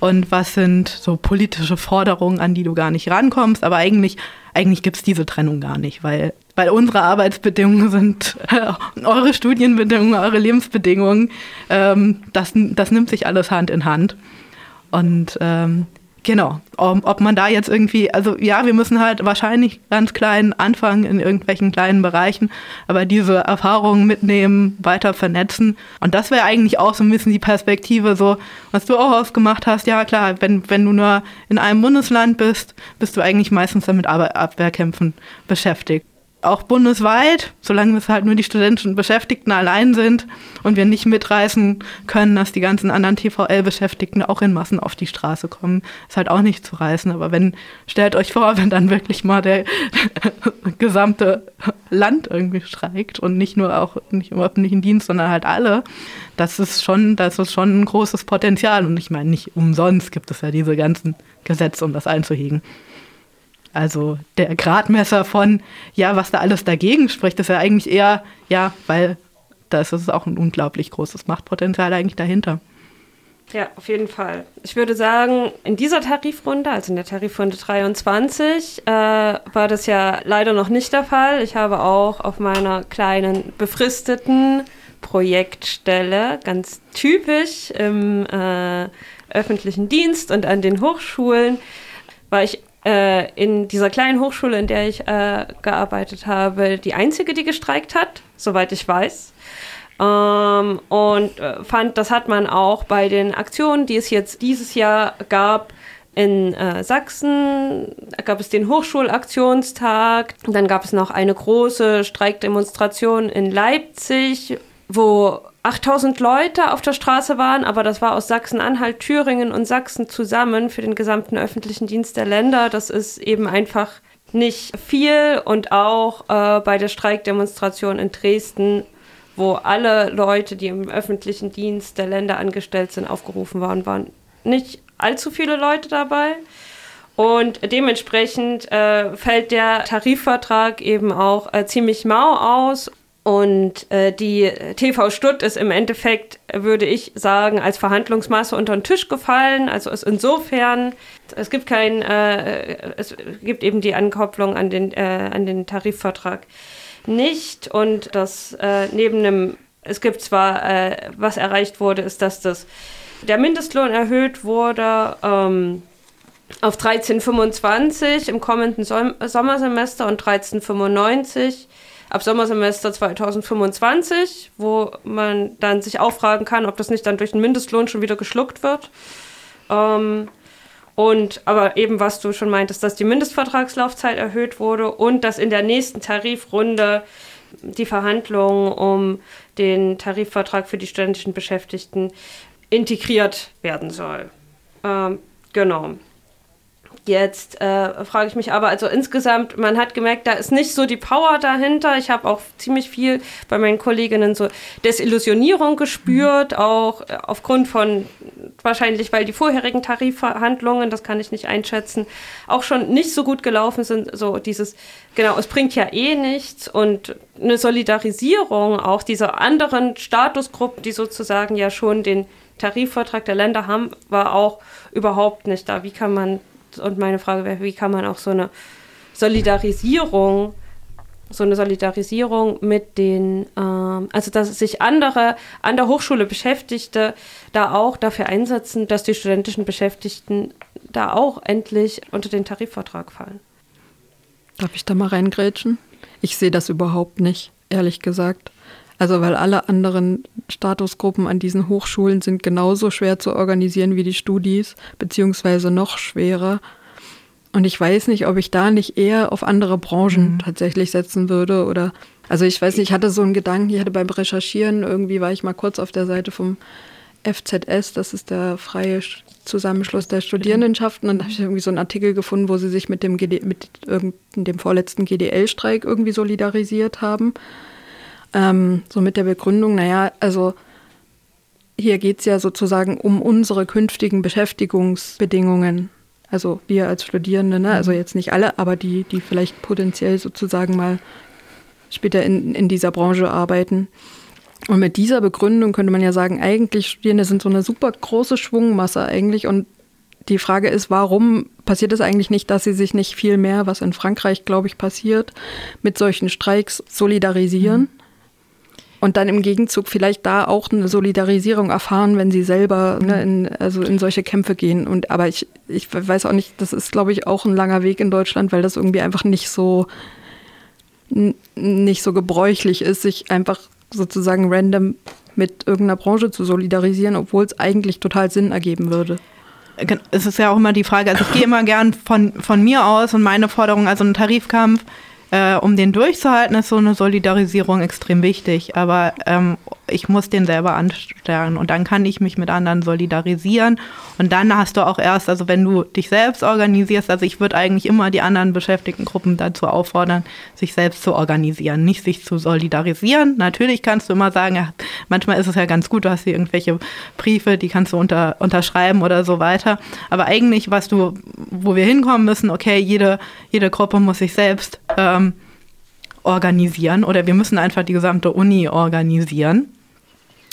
Und was sind so politische Forderungen, an die du gar nicht rankommst. Aber eigentlich, eigentlich gibt es diese Trennung gar nicht, weil, weil unsere Arbeitsbedingungen sind äh, eure Studienbedingungen, eure Lebensbedingungen. Ähm, das, das nimmt sich alles Hand in Hand. Und ähm, Genau, ob man da jetzt irgendwie, also ja, wir müssen halt wahrscheinlich ganz klein anfangen in irgendwelchen kleinen Bereichen, aber diese Erfahrungen mitnehmen, weiter vernetzen. Und das wäre eigentlich auch so ein bisschen die Perspektive, so, was du auch ausgemacht hast. Ja, klar, wenn, wenn du nur in einem Bundesland bist, bist du eigentlich meistens damit Abwehrkämpfen beschäftigt auch bundesweit, solange es halt nur die studentischen Beschäftigten allein sind und wir nicht mitreißen können, dass die ganzen anderen TVL-Beschäftigten auch in Massen auf die Straße kommen, ist halt auch nicht zu reißen. Aber wenn, stellt euch vor, wenn dann wirklich mal der gesamte Land irgendwie streikt und nicht nur auch nicht im öffentlichen Dienst, sondern halt alle, das ist schon, das ist schon ein großes Potenzial. Und ich meine, nicht umsonst gibt es ja diese ganzen Gesetze, um das einzuhegen. Also der Gradmesser von, ja, was da alles dagegen spricht, ist ja eigentlich eher, ja, weil da ist es auch ein unglaublich großes Machtpotenzial eigentlich dahinter. Ja, auf jeden Fall. Ich würde sagen, in dieser Tarifrunde, also in der Tarifrunde 23, äh, war das ja leider noch nicht der Fall. Ich habe auch auf meiner kleinen befristeten Projektstelle, ganz typisch im äh, öffentlichen Dienst und an den Hochschulen, war ich äh, in dieser kleinen Hochschule, in der ich äh, gearbeitet habe, die einzige, die gestreikt hat, soweit ich weiß. Ähm, und äh, fand, das hat man auch bei den Aktionen, die es jetzt dieses Jahr gab, in äh, Sachsen gab es den Hochschulaktionstag. Dann gab es noch eine große Streikdemonstration in Leipzig, wo 8000 Leute auf der Straße waren, aber das war aus Sachsen-Anhalt, Thüringen und Sachsen zusammen für den gesamten öffentlichen Dienst der Länder. Das ist eben einfach nicht viel und auch äh, bei der Streikdemonstration in Dresden, wo alle Leute, die im öffentlichen Dienst der Länder angestellt sind, aufgerufen waren, waren nicht allzu viele Leute dabei. Und dementsprechend äh, fällt der Tarifvertrag eben auch äh, ziemlich mau aus und äh, die TV Stutt ist im Endeffekt, würde ich sagen, als Verhandlungsmasse unter den Tisch gefallen. Also ist insofern, es gibt kein, äh, es gibt eben die Ankopplung an den, äh, an den Tarifvertrag nicht. Und das äh, neben einem, es gibt zwar, äh, was erreicht wurde, ist, dass das, der Mindestlohn erhöht wurde. Ähm, auf 13,25 im kommenden Sommersemester und 13,95 ab Sommersemester 2025, wo man dann sich auch fragen kann, ob das nicht dann durch den Mindestlohn schon wieder geschluckt wird. Ähm, und aber eben, was du schon meintest, dass die Mindestvertragslaufzeit erhöht wurde und dass in der nächsten Tarifrunde die Verhandlungen um den Tarifvertrag für die studentischen Beschäftigten integriert werden soll. Ähm, genau. Jetzt äh, frage ich mich aber, also insgesamt, man hat gemerkt, da ist nicht so die Power dahinter. Ich habe auch ziemlich viel bei meinen Kolleginnen so Desillusionierung gespürt, mhm. auch äh, aufgrund von, wahrscheinlich weil die vorherigen Tarifverhandlungen, das kann ich nicht einschätzen, auch schon nicht so gut gelaufen sind. So dieses, genau, es bringt ja eh nichts und eine Solidarisierung auch dieser anderen Statusgruppen, die sozusagen ja schon den Tarifvertrag der Länder haben, war auch überhaupt nicht da. Wie kann man und meine Frage wäre, wie kann man auch so eine Solidarisierung, so eine Solidarisierung mit den, ähm, also dass sich andere an der Hochschule Beschäftigte da auch dafür einsetzen, dass die studentischen Beschäftigten da auch endlich unter den Tarifvertrag fallen. Darf ich da mal reingrätschen? Ich sehe das überhaupt nicht, ehrlich gesagt. Also weil alle anderen Statusgruppen an diesen Hochschulen sind genauso schwer zu organisieren wie die Studis, beziehungsweise noch schwerer. Und ich weiß nicht, ob ich da nicht eher auf andere Branchen mhm. tatsächlich setzen würde oder also ich weiß nicht, ich hatte so einen Gedanken, ich hatte beim Recherchieren, irgendwie war ich mal kurz auf der Seite vom FZS, das ist der freie Zusammenschluss der Studierendenschaften, und da habe ich irgendwie so einen Artikel gefunden, wo sie sich mit dem, GD, mit dem vorletzten GDL-Streik irgendwie solidarisiert haben. Ähm, so mit der Begründung, naja, also hier geht es ja sozusagen um unsere künftigen Beschäftigungsbedingungen. Also wir als Studierende, ne? also jetzt nicht alle, aber die, die vielleicht potenziell sozusagen mal später in, in dieser Branche arbeiten. Und mit dieser Begründung könnte man ja sagen, eigentlich Studierende sind so eine super große Schwungmasse eigentlich. Und die Frage ist, warum passiert es eigentlich nicht, dass sie sich nicht viel mehr, was in Frankreich, glaube ich, passiert, mit solchen Streiks solidarisieren? Mhm. Und dann im Gegenzug vielleicht da auch eine Solidarisierung erfahren, wenn sie selber ne, in, also in solche Kämpfe gehen. Und aber ich, ich weiß auch nicht, das ist, glaube ich, auch ein langer Weg in Deutschland, weil das irgendwie einfach nicht so nicht so gebräuchlich ist, sich einfach sozusagen random mit irgendeiner Branche zu solidarisieren, obwohl es eigentlich total Sinn ergeben würde. Es ist ja auch immer die Frage, also ich gehe immer gern von, von mir aus und meine Forderung, also ein Tarifkampf, äh, um den durchzuhalten, ist so eine Solidarisierung extrem wichtig. Aber ähm, ich muss den selber anstellen und dann kann ich mich mit anderen solidarisieren. Und dann hast du auch erst, also wenn du dich selbst organisierst, also ich würde eigentlich immer die anderen Beschäftigtengruppen dazu auffordern, sich selbst zu organisieren, nicht sich zu solidarisieren. Natürlich kannst du immer sagen, ja, manchmal ist es ja ganz gut, du hast hier irgendwelche Briefe, die kannst du unter, unterschreiben oder so weiter. Aber eigentlich, was du, wo wir hinkommen müssen, okay, jede, jede Gruppe muss sich selbst ähm, organisieren oder wir müssen einfach die gesamte Uni organisieren.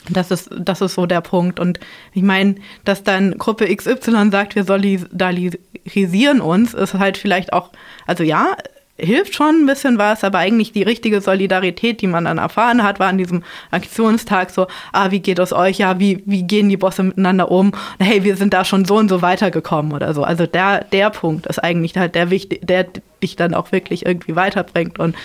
Das ist, das ist so der Punkt. Und ich meine, dass dann Gruppe XY sagt, wir solidarisieren uns, ist halt vielleicht auch, also ja, hilft schon ein bisschen was, aber eigentlich die richtige Solidarität, die man dann erfahren hat, war an diesem Aktionstag so, ah, wie geht es euch? Ja, wie, wie gehen die Bosse miteinander um? Hey, wir sind da schon so und so weitergekommen oder so. Also der, der Punkt ist eigentlich halt der wichtig, der dich dann auch wirklich irgendwie weiterbringt und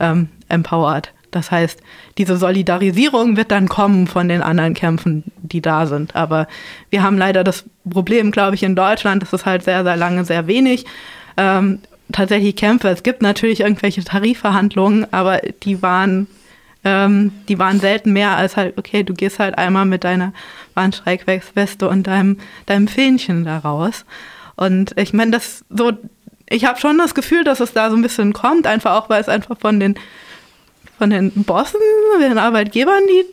ähm, empowert. Das heißt, diese Solidarisierung wird dann kommen von den anderen Kämpfen, die da sind. Aber wir haben leider das Problem, glaube ich, in Deutschland, das ist halt sehr, sehr lange sehr wenig. Ähm, tatsächlich Kämpfe. Es gibt natürlich irgendwelche Tarifverhandlungen, aber die waren, ähm, die waren selten mehr als halt, okay, du gehst halt einmal mit deiner Warnstreikweste und deinem, deinem Fähnchen da raus. Und ich meine, das so, ich habe schon das Gefühl, dass es da so ein bisschen kommt, einfach auch, weil es einfach von den von den Bossen, den Arbeitgebern, die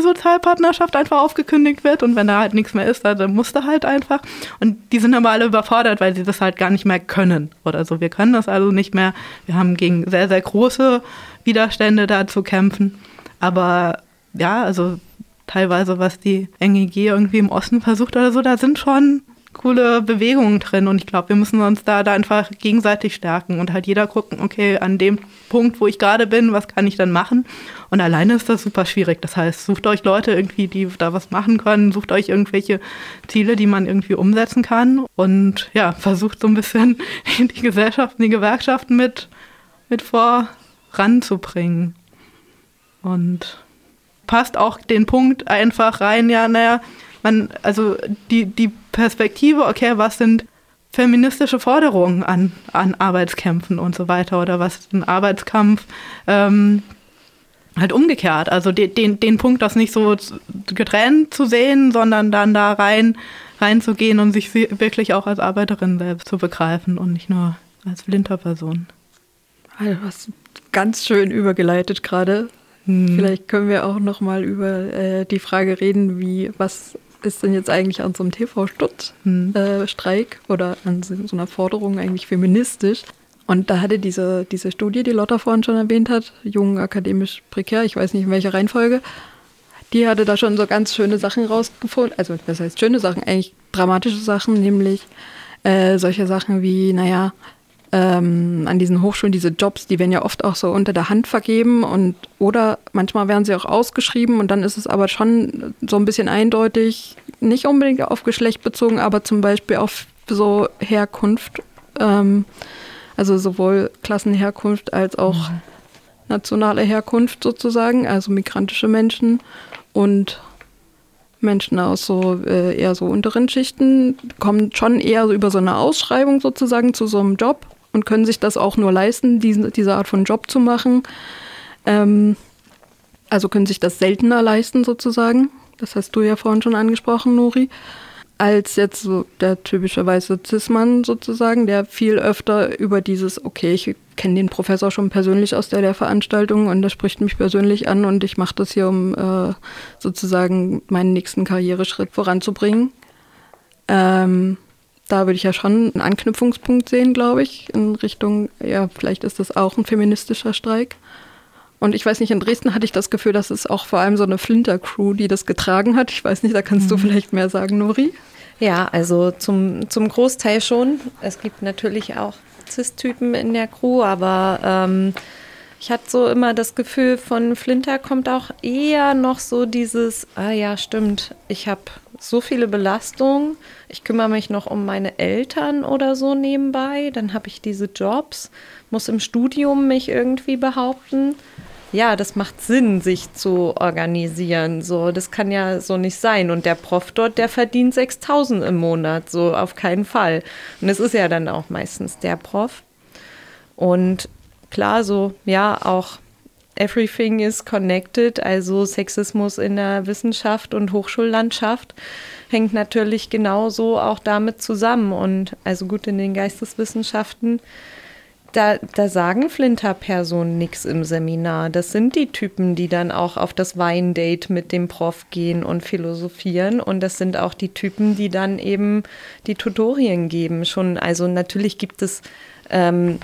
Sozialpartnerschaft einfach aufgekündigt wird und wenn da halt nichts mehr ist, dann muss da halt einfach. Und die sind aber alle überfordert, weil sie das halt gar nicht mehr können oder so. Wir können das also nicht mehr. Wir haben gegen sehr, sehr große Widerstände da zu kämpfen. Aber ja, also teilweise, was die NEG irgendwie im Osten versucht oder so, da sind schon coole Bewegungen drin und ich glaube, wir müssen uns da, da einfach gegenseitig stärken und halt jeder gucken, okay, an dem Punkt, wo ich gerade bin, was kann ich dann machen? Und alleine ist das super schwierig. Das heißt, sucht euch Leute irgendwie, die da was machen können, sucht euch irgendwelche Ziele, die man irgendwie umsetzen kann und ja, versucht so ein bisschen die Gesellschaften, die Gewerkschaften mit, mit voranzubringen. Und passt auch den Punkt einfach rein, ja, naja, man, also die, die Perspektive, okay, was sind feministische Forderungen an, an Arbeitskämpfen und so weiter oder was ist ein Arbeitskampf ähm, halt umgekehrt. Also den, den, den Punkt, das nicht so getrennt zu sehen, sondern dann da rein reinzugehen und sich wirklich auch als Arbeiterin selbst zu begreifen und nicht nur als Flinterperson. Also, du hast ganz schön übergeleitet gerade. Hm. Vielleicht können wir auch noch mal über äh, die Frage reden, wie was ist denn jetzt eigentlich an so einem TV-Stutt-Streik hm. äh, oder an so einer Forderung eigentlich feministisch? Und da hatte diese, diese Studie, die Lotta vorhin schon erwähnt hat, jung akademisch prekär, ich weiß nicht in welcher Reihenfolge, die hatte da schon so ganz schöne Sachen rausgefunden. Also, das heißt schöne Sachen, eigentlich dramatische Sachen, nämlich äh, solche Sachen wie, naja, ähm, an diesen Hochschulen, diese Jobs, die werden ja oft auch so unter der Hand vergeben und oder manchmal werden sie auch ausgeschrieben und dann ist es aber schon so ein bisschen eindeutig, nicht unbedingt auf Geschlecht bezogen, aber zum Beispiel auf so Herkunft, ähm, also sowohl Klassenherkunft als auch mhm. nationale Herkunft sozusagen, also migrantische Menschen und Menschen aus so äh, eher so unteren Schichten kommen schon eher so über so eine Ausschreibung sozusagen zu so einem Job und können sich das auch nur leisten, diese, diese Art von Job zu machen. Ähm, also können sich das seltener leisten sozusagen. Das hast du ja vorhin schon angesprochen, Nori. Als jetzt so der typische weiße Cis-Mann sozusagen, der viel öfter über dieses, okay, ich kenne den Professor schon persönlich aus der Lehrveranstaltung und der spricht mich persönlich an und ich mache das hier, um äh, sozusagen meinen nächsten Karriereschritt voranzubringen. Ähm, da würde ich ja schon einen Anknüpfungspunkt sehen, glaube ich, in Richtung, ja, vielleicht ist das auch ein feministischer Streik. Und ich weiß nicht, in Dresden hatte ich das Gefühl, dass es auch vor allem so eine Flinter-Crew, die das getragen hat. Ich weiß nicht, da kannst mhm. du vielleicht mehr sagen, Nori. Ja, also zum, zum Großteil schon. Es gibt natürlich auch Cis-Typen in der Crew, aber ähm, ich hatte so immer das Gefühl, von Flinter kommt auch eher noch so dieses, ah ja, stimmt, ich habe so viele Belastungen, ich kümmere mich noch um meine Eltern oder so nebenbei, dann habe ich diese Jobs, muss im Studium mich irgendwie behaupten. Ja, das macht Sinn, sich zu organisieren. So, das kann ja so nicht sein. Und der Prof dort, der verdient 6000 im Monat, so auf keinen Fall. Und es ist ja dann auch meistens der Prof. Und klar, so, ja, auch everything is connected, also Sexismus in der Wissenschaft und Hochschullandschaft hängt natürlich genauso auch damit zusammen. Und also gut in den Geisteswissenschaften, da, da sagen Flinter-Personen nichts im Seminar. Das sind die Typen, die dann auch auf das Weindate mit dem Prof gehen und philosophieren. Und das sind auch die Typen, die dann eben die Tutorien geben. Schon, also natürlich gibt es ähm,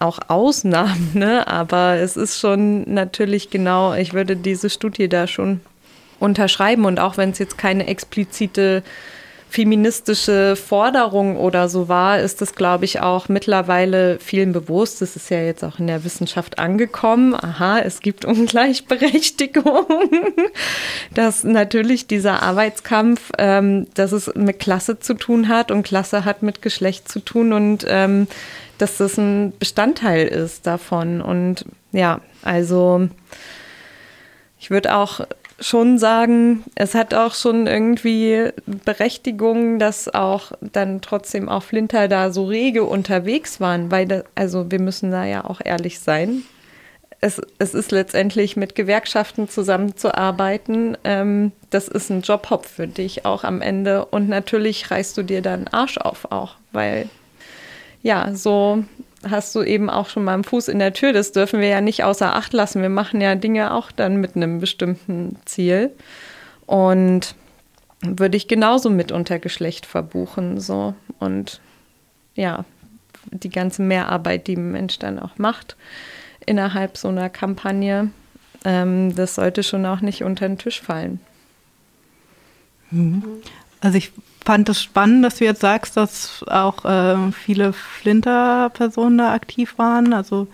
auch Ausnahmen, ne? aber es ist schon natürlich genau, ich würde diese Studie da schon unterschreiben und auch wenn es jetzt keine explizite feministische Forderung oder so war, ist es, glaube ich, auch mittlerweile vielen bewusst. Es ist ja jetzt auch in der Wissenschaft angekommen. Aha, es gibt Ungleichberechtigung. dass natürlich dieser Arbeitskampf, ähm, dass es mit Klasse zu tun hat und Klasse hat mit Geschlecht zu tun und ähm, dass das ein Bestandteil ist davon. Und ja, also ich würde auch schon sagen, es hat auch schon irgendwie Berechtigung, dass auch dann trotzdem auch Flinter da so rege unterwegs waren, weil da, also wir müssen da ja auch ehrlich sein. Es, es ist letztendlich mit Gewerkschaften zusammenzuarbeiten. Ähm, das ist ein Jobhop für dich auch am Ende. Und natürlich reißt du dir dann Arsch auf auch, weil ja, so hast du eben auch schon mal einen Fuß in der Tür. Das dürfen wir ja nicht außer Acht lassen. Wir machen ja Dinge auch dann mit einem bestimmten Ziel. Und würde ich genauso mit unter Geschlecht verbuchen. So. Und ja, die ganze Mehrarbeit, die ein Mensch dann auch macht innerhalb so einer Kampagne, ähm, das sollte schon auch nicht unter den Tisch fallen. Mhm. Also ich fand es spannend, dass du jetzt sagst, dass auch äh, viele Flinter-Personen da aktiv waren. Also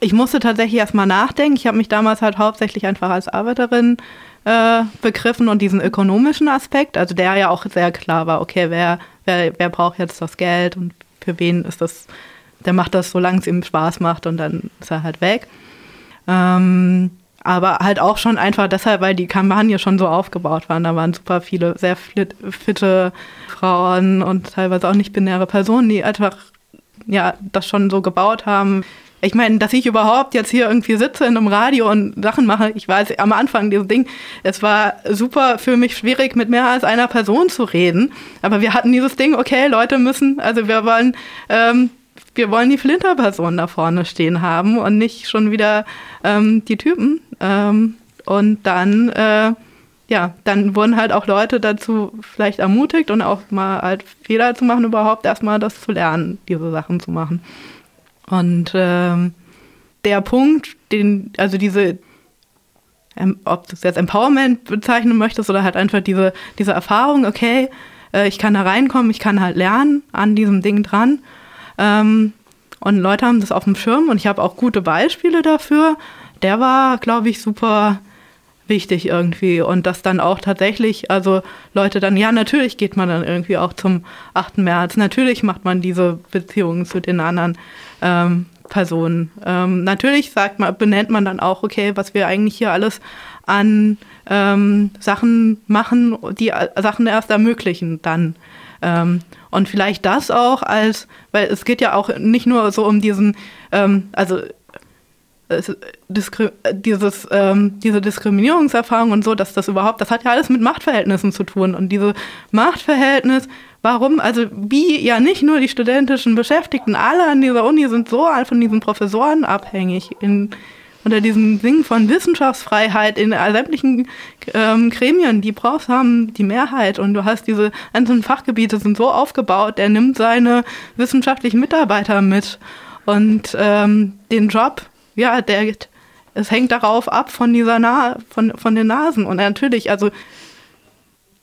ich musste tatsächlich erstmal nachdenken. Ich habe mich damals halt hauptsächlich einfach als Arbeiterin äh, begriffen und diesen ökonomischen Aspekt, also der ja auch sehr klar war, okay, wer, wer, wer braucht jetzt das Geld und für wen ist das, der macht das, solange es ihm Spaß macht und dann ist er halt weg. Ähm, aber halt auch schon einfach deshalb, weil die Kampagne schon so aufgebaut war. Da waren super viele sehr fitte Frauen und teilweise auch nicht binäre Personen, die einfach ja das schon so gebaut haben. Ich meine, dass ich überhaupt jetzt hier irgendwie sitze in einem Radio und Sachen mache, ich weiß am Anfang dieses Ding, es war super für mich schwierig, mit mehr als einer Person zu reden. Aber wir hatten dieses Ding, okay, Leute müssen, also wir wollen ähm, wir wollen die Flinterpersonen da vorne stehen haben und nicht schon wieder ähm, die Typen. Ähm, und dann, äh, ja, dann wurden halt auch Leute dazu vielleicht ermutigt und auch mal halt Fehler zu machen, überhaupt erstmal das zu lernen, diese Sachen zu machen. Und ähm, der Punkt, den, also diese, ähm, ob du es jetzt Empowerment bezeichnen möchtest oder halt einfach diese, diese Erfahrung, okay, äh, ich kann da reinkommen, ich kann halt lernen an diesem Ding dran ähm, und Leute haben das auf dem Schirm und ich habe auch gute Beispiele dafür. Der war, glaube ich, super wichtig irgendwie. Und das dann auch tatsächlich, also Leute dann, ja, natürlich geht man dann irgendwie auch zum 8. März. Natürlich macht man diese Beziehungen zu den anderen ähm, Personen. Ähm, natürlich sagt man, benennt man dann auch, okay, was wir eigentlich hier alles an ähm, Sachen machen, die Sachen erst ermöglichen dann. Ähm, und vielleicht das auch als, weil es geht ja auch nicht nur so um diesen, ähm, also Diskri dieses, ähm, diese Diskriminierungserfahrung und so, dass das überhaupt, das hat ja alles mit Machtverhältnissen zu tun. Und diese Machtverhältnis, warum, also wie ja nicht nur die studentischen Beschäftigten, alle an dieser Uni sind so von diesen Professoren abhängig in unter diesem Ding von Wissenschaftsfreiheit in sämtlichen ähm, Gremien, die brauchst, haben die Mehrheit. Und du hast diese einzelnen Fachgebiete sind so aufgebaut, der nimmt seine wissenschaftlichen Mitarbeiter mit. Und ähm, den Job, ja, der es hängt darauf ab von dieser Na von, von den Nasen. Und natürlich, also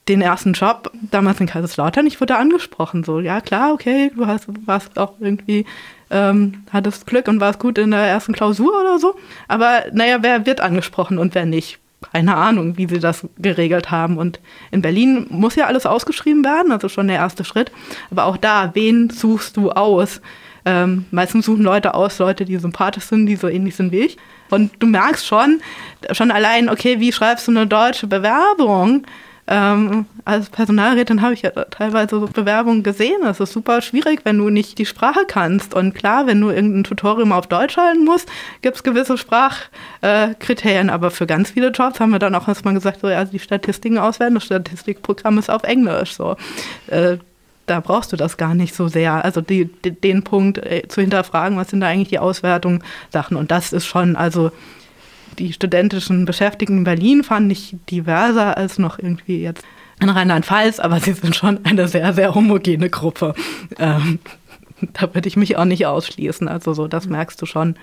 den ersten Job damals in Kaiserslautern, ich wurde angesprochen, so, ja klar, okay, du hast, warst auch irgendwie ähm, hattest Glück und warst gut in der ersten Klausur oder so. Aber naja, wer wird angesprochen und wer nicht? Keine Ahnung, wie sie das geregelt haben. Und in Berlin muss ja alles ausgeschrieben werden, also schon der erste Schritt. Aber auch da, wen suchst du aus? Ähm, meistens suchen Leute aus, Leute, die sympathisch sind, die so ähnlich sind wie ich. Und du merkst schon, schon allein, okay, wie schreibst du eine deutsche Bewerbung? Ähm, als Personalrätin habe ich ja teilweise so Bewerbungen gesehen. Das ist super schwierig, wenn du nicht die Sprache kannst. Und klar, wenn du irgendein Tutorium auf Deutsch halten musst, gibt es gewisse Sprachkriterien. Äh, Aber für ganz viele Jobs haben wir dann auch erstmal gesagt, so, ja, die Statistiken auswerten, das Statistikprogramm ist auf Englisch. So. Äh, da brauchst du das gar nicht so sehr. Also die, den Punkt äh, zu hinterfragen, was sind da eigentlich die Auswertungen, Sachen. Und das ist schon, also die studentischen Beschäftigten in Berlin fand ich diverser als noch irgendwie jetzt in Rheinland-Pfalz, aber sie sind schon eine sehr, sehr homogene Gruppe. Ähm, da würde ich mich auch nicht ausschließen. Also so, das merkst du schon,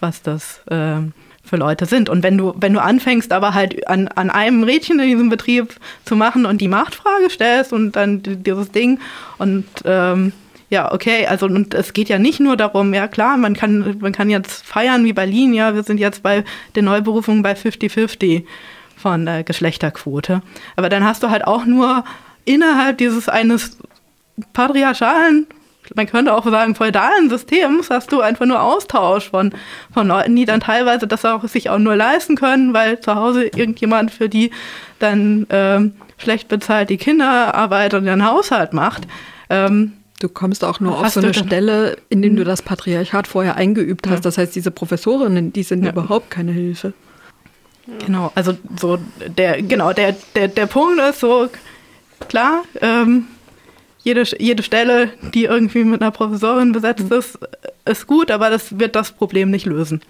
was das ähm, für Leute sind. Und wenn du, wenn du anfängst, aber halt an, an einem Rädchen in diesem Betrieb zu machen und die Machtfrage stellst und dann dieses Ding und ähm, ja, okay, also und es geht ja nicht nur darum, ja klar, man kann, man kann jetzt feiern wie Berlin, ja, wir sind jetzt bei den Neuberufungen bei 50-50 von der Geschlechterquote. Aber dann hast du halt auch nur innerhalb dieses eines patriarchalen, man könnte auch sagen feudalen Systems, hast du einfach nur Austausch von, von Leuten, die dann teilweise das auch sich auch nur leisten können, weil zu Hause irgendjemand für die dann ähm, schlecht bezahlt die Kinderarbeit und den Haushalt macht. Ähm, Du kommst auch nur auf so eine Stelle, in dem du mhm. das Patriarchat vorher eingeübt hast. Ja. Das heißt, diese Professorinnen, die sind ja. überhaupt keine Hilfe. Genau, also so der, genau, der, der, der Punkt ist so, klar, ähm, jede, jede Stelle, die irgendwie mit einer Professorin besetzt mhm. ist, ist gut, aber das wird das Problem nicht lösen.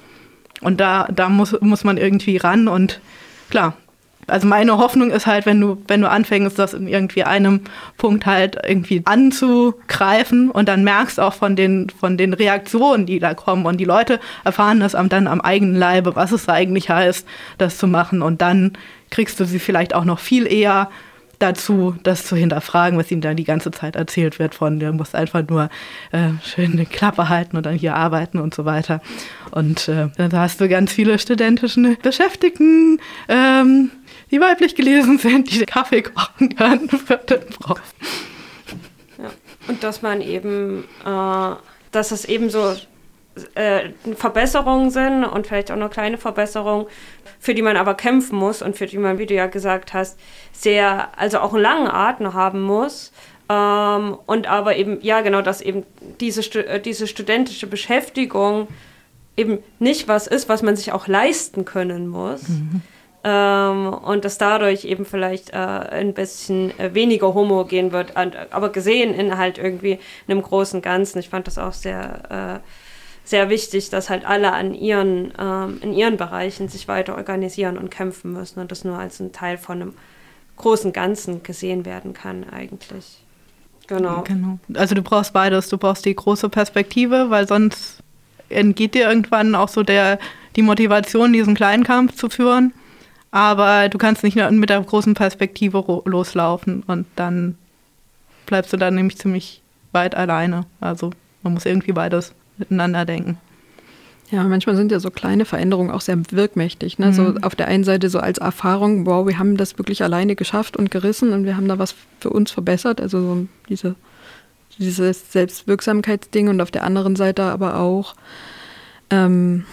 Und da, da muss, muss man irgendwie ran und klar, also meine Hoffnung ist halt, wenn du, wenn du anfängst, das in irgendwie einem Punkt halt irgendwie anzugreifen und dann merkst auch von den, von den Reaktionen, die da kommen und die Leute erfahren das dann am eigenen Leibe, was es eigentlich heißt, das zu machen und dann kriegst du sie vielleicht auch noch viel eher dazu, das zu hinterfragen, was ihm dann die ganze Zeit erzählt wird von, der muss einfach nur äh, schön eine Klappe halten und dann hier arbeiten und so weiter. Und äh, da hast du ganz viele studentische Beschäftigten, ähm, die weiblich gelesen sind, die Kaffee kochen können für den Prof. Ja. Und dass man eben, äh, dass es eben so äh, Verbesserungen sind und vielleicht auch eine kleine Verbesserung, für die man aber kämpfen muss und für die man, wie du ja gesagt hast, sehr, also auch einen langen Atem haben muss. Ähm, und aber eben, ja, genau, dass eben diese, äh, diese studentische Beschäftigung eben nicht was ist, was man sich auch leisten können muss. Mhm. Ähm, und dass dadurch eben vielleicht äh, ein bisschen äh, weniger homogen wird, aber gesehen in halt irgendwie einem großen Ganzen. Ich fand das auch sehr, äh, sehr wichtig, dass halt alle an ihren, ähm, in ihren Bereichen sich weiter organisieren und kämpfen müssen und das nur als ein Teil von einem großen Ganzen gesehen werden kann eigentlich. Genau. genau. Also du brauchst beides. Du brauchst die große Perspektive, weil sonst entgeht dir irgendwann auch so der, die Motivation, diesen kleinen Kampf zu führen. Aber du kannst nicht mit der großen Perspektive loslaufen und dann bleibst du dann nämlich ziemlich weit alleine. Also man muss irgendwie beides miteinander denken. Ja, manchmal sind ja so kleine Veränderungen auch sehr wirkmächtig. Ne? Mhm. So auf der einen Seite so als Erfahrung, wow, wir haben das wirklich alleine geschafft und gerissen und wir haben da was für uns verbessert. Also so diese, dieses Selbstwirksamkeitsding und auf der anderen Seite aber auch ähm,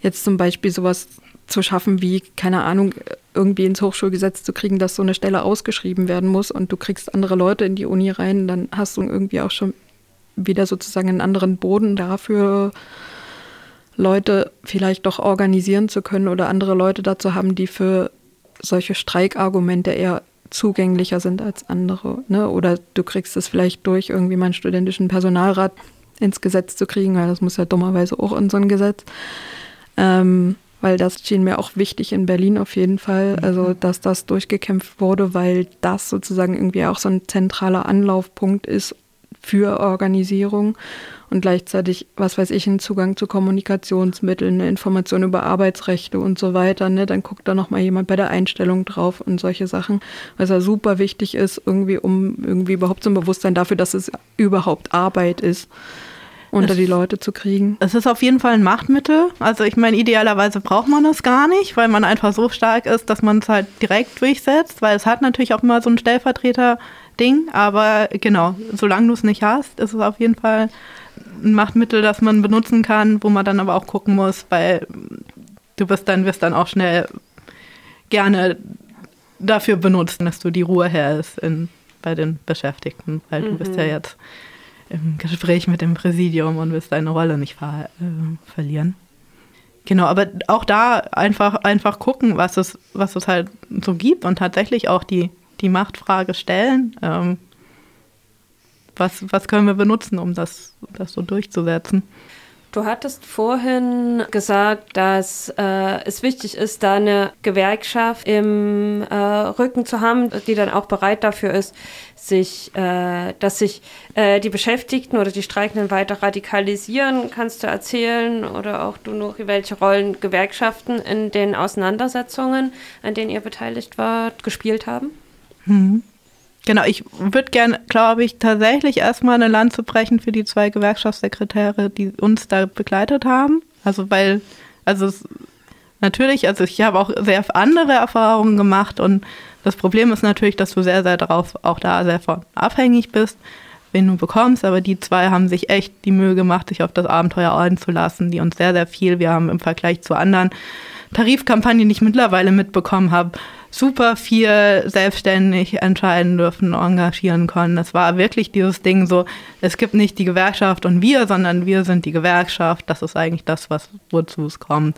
jetzt zum Beispiel sowas zu schaffen, wie, keine Ahnung, irgendwie ins Hochschulgesetz zu kriegen, dass so eine Stelle ausgeschrieben werden muss und du kriegst andere Leute in die Uni rein, dann hast du irgendwie auch schon wieder sozusagen einen anderen Boden dafür, Leute vielleicht doch organisieren zu können oder andere Leute dazu haben, die für solche Streikargumente eher zugänglicher sind als andere. Ne? Oder du kriegst es vielleicht durch, irgendwie meinen studentischen Personalrat ins Gesetz zu kriegen, weil das muss ja dummerweise auch in so ein Gesetz. Ähm, weil das schien mir auch wichtig in Berlin auf jeden Fall, also dass das durchgekämpft wurde, weil das sozusagen irgendwie auch so ein zentraler Anlaufpunkt ist für Organisierung und gleichzeitig, was weiß ich, einen Zugang zu Kommunikationsmitteln, eine Information über Arbeitsrechte und so weiter. Ne? Dann guckt da nochmal jemand bei der Einstellung drauf und solche Sachen, was ja super wichtig ist, irgendwie, um irgendwie überhaupt so ein Bewusstsein dafür, dass es überhaupt Arbeit ist unter es, die Leute zu kriegen. Es ist auf jeden Fall ein Machtmittel. Also ich meine, idealerweise braucht man es gar nicht, weil man einfach so stark ist, dass man es halt direkt durchsetzt, weil es hat natürlich auch immer so ein Stellvertreter-Ding. Aber genau, solange du es nicht hast, ist es auf jeden Fall ein Machtmittel, das man benutzen kann, wo man dann aber auch gucken muss, weil du wirst dann, wirst dann auch schnell gerne dafür benutzen, dass du die Ruhe hältst in, bei den Beschäftigten, weil mhm. du bist ja mhm. jetzt im Gespräch mit dem Präsidium und willst deine Rolle nicht ver äh, verlieren. Genau, aber auch da einfach, einfach gucken, was es, was es halt so gibt und tatsächlich auch die, die Machtfrage stellen. Ähm, was, was können wir benutzen, um das, das so durchzusetzen? Du hattest vorhin gesagt, dass äh, es wichtig ist, da eine Gewerkschaft im äh, Rücken zu haben, die dann auch bereit dafür ist, sich, äh, dass sich äh, die Beschäftigten oder die Streikenden weiter radikalisieren. Kannst du erzählen oder auch du noch, welche Rollen Gewerkschaften in den Auseinandersetzungen, an denen ihr beteiligt wart, gespielt haben? Mhm. Genau, ich würde gerne, glaube ich, tatsächlich erstmal eine Lanze brechen für die zwei Gewerkschaftssekretäre, die uns da begleitet haben. Also weil, also es, natürlich, also ich habe auch sehr andere Erfahrungen gemacht und das Problem ist natürlich, dass du sehr, sehr darauf auch da sehr von abhängig bist, wen du bekommst. Aber die zwei haben sich echt die Mühe gemacht, sich auf das Abenteuer einzulassen, die uns sehr, sehr viel, wir haben im Vergleich zu anderen Tarifkampagnen, die ich mittlerweile mitbekommen habe, super viel selbstständig entscheiden dürfen, engagieren können. Es war wirklich dieses Ding so, es gibt nicht die Gewerkschaft und wir, sondern wir sind die Gewerkschaft. Das ist eigentlich das, was wozu es kommt.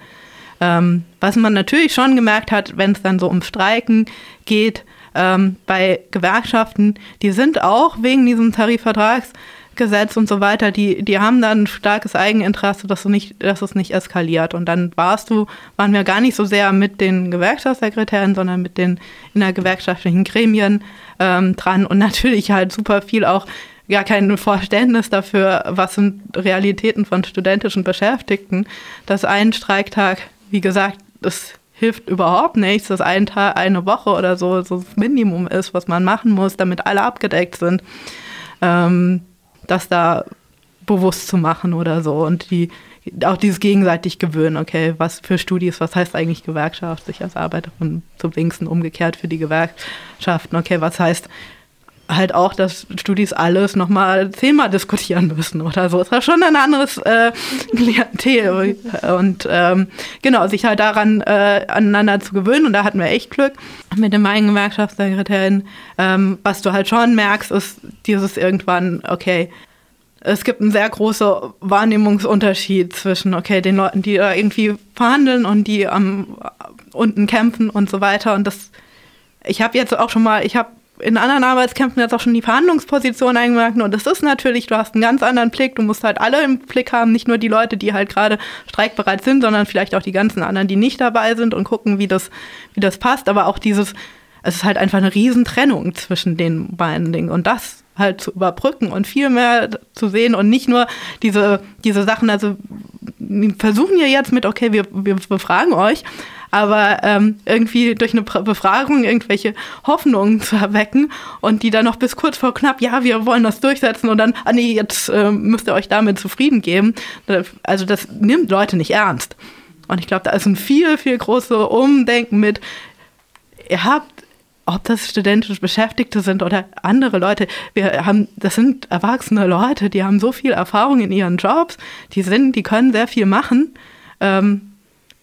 Ähm, was man natürlich schon gemerkt hat, wenn es dann so um Streiken geht, ähm, bei Gewerkschaften, die sind auch wegen diesem Tarifvertrags Gesetz und so weiter, die, die haben dann ein starkes Eigeninteresse, dass, du nicht, dass es nicht eskaliert. Und dann warst du, waren wir gar nicht so sehr mit den Gewerkschaftssekretären, sondern mit den innergewerkschaftlichen Gremien ähm, dran und natürlich halt super viel auch gar kein Verständnis dafür, was sind Realitäten von studentischen Beschäftigten, dass ein Streiktag, wie gesagt, das hilft überhaupt nichts, dass ein Tag, eine Woche oder so, das Minimum ist, was man machen muss, damit alle abgedeckt sind. Ähm, das da bewusst zu machen oder so und die auch dieses gegenseitig gewöhnen, okay, was für Studis, was heißt eigentlich Gewerkschaft, sich als Arbeiterin zu wenigsten umgekehrt für die Gewerkschaften, okay, was heißt halt auch, dass Studis alles nochmal zehnmal diskutieren müssen oder so. Ist ja schon ein anderes äh, Klientel. Und ähm, genau, sich halt daran äh, aneinander zu gewöhnen. Und da hatten wir echt Glück mit dem meinen Gewerkschaftssekretärin. Ähm, was du halt schon merkst, ist dieses irgendwann, okay, es gibt einen sehr großen Wahrnehmungsunterschied zwischen, okay, den Leuten, die da irgendwie verhandeln und die am unten kämpfen und so weiter. Und das, ich habe jetzt auch schon mal, ich habe in anderen Arbeitskämpfen jetzt auch schon die Verhandlungsposition eingemerkt. Und das ist natürlich, du hast einen ganz anderen Blick. Du musst halt alle im Blick haben, nicht nur die Leute, die halt gerade streikbereit sind, sondern vielleicht auch die ganzen anderen, die nicht dabei sind und gucken, wie das, wie das passt. Aber auch dieses, es ist halt einfach eine Riesentrennung zwischen den beiden Dingen. Und das halt zu überbrücken und viel mehr zu sehen und nicht nur diese, diese Sachen, also wir versuchen ja jetzt mit, okay, wir, wir befragen euch, aber ähm, irgendwie durch eine Befragung irgendwelche Hoffnungen zu erwecken und die dann noch bis kurz vor knapp, ja, wir wollen das durchsetzen und dann, ah nee, jetzt äh, müsst ihr euch damit zufrieden geben. Also das nimmt Leute nicht ernst. Und ich glaube, da ist ein viel, viel größeres Umdenken mit, ihr habt ob das studentische Beschäftigte sind oder andere Leute, wir haben, das sind erwachsene Leute, die haben so viel Erfahrung in ihren Jobs, die sind, die können sehr viel machen. Ähm,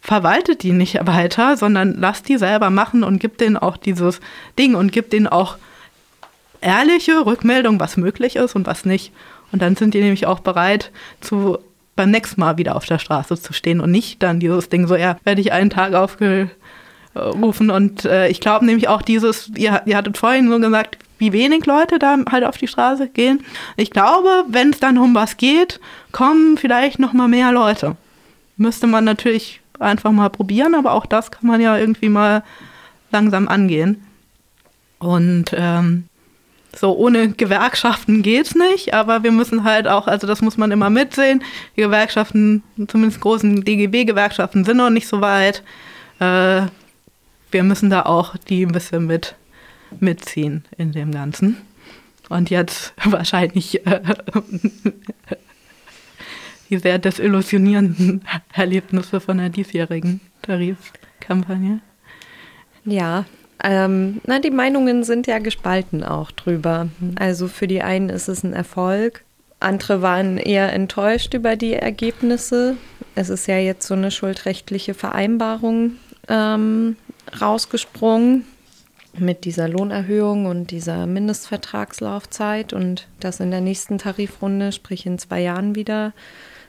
verwaltet die nicht weiter, sondern lasst die selber machen und gibt denen auch dieses Ding und gibt denen auch ehrliche Rückmeldung, was möglich ist und was nicht. Und dann sind die nämlich auch bereit, zu, beim nächsten Mal wieder auf der Straße zu stehen und nicht dann dieses Ding so, ja, werde ich einen Tag aufgerufen. Und äh, ich glaube nämlich auch dieses, ihr, ihr hattet vorhin so gesagt, wie wenig Leute da halt auf die Straße gehen. Ich glaube, wenn es dann um was geht, kommen vielleicht noch mal mehr Leute. Müsste man natürlich einfach mal probieren, aber auch das kann man ja irgendwie mal langsam angehen. Und ähm, so ohne Gewerkschaften geht es nicht, aber wir müssen halt auch, also das muss man immer mitsehen. Die Gewerkschaften, zumindest großen DGB-Gewerkschaften, sind noch nicht so weit. Äh, wir müssen da auch die ein bisschen mit mitziehen in dem Ganzen. Und jetzt wahrscheinlich äh, die sehr desillusionierenden Erlebnisse von der diesjährigen Tarifkampagne. Ja, ähm, na, die Meinungen sind ja gespalten auch drüber. Also für die einen ist es ein Erfolg, andere waren eher enttäuscht über die Ergebnisse. Es ist ja jetzt so eine schuldrechtliche Vereinbarung ähm, rausgesprungen mit dieser Lohnerhöhung und dieser Mindestvertragslaufzeit und das in der nächsten Tarifrunde, sprich in zwei Jahren wieder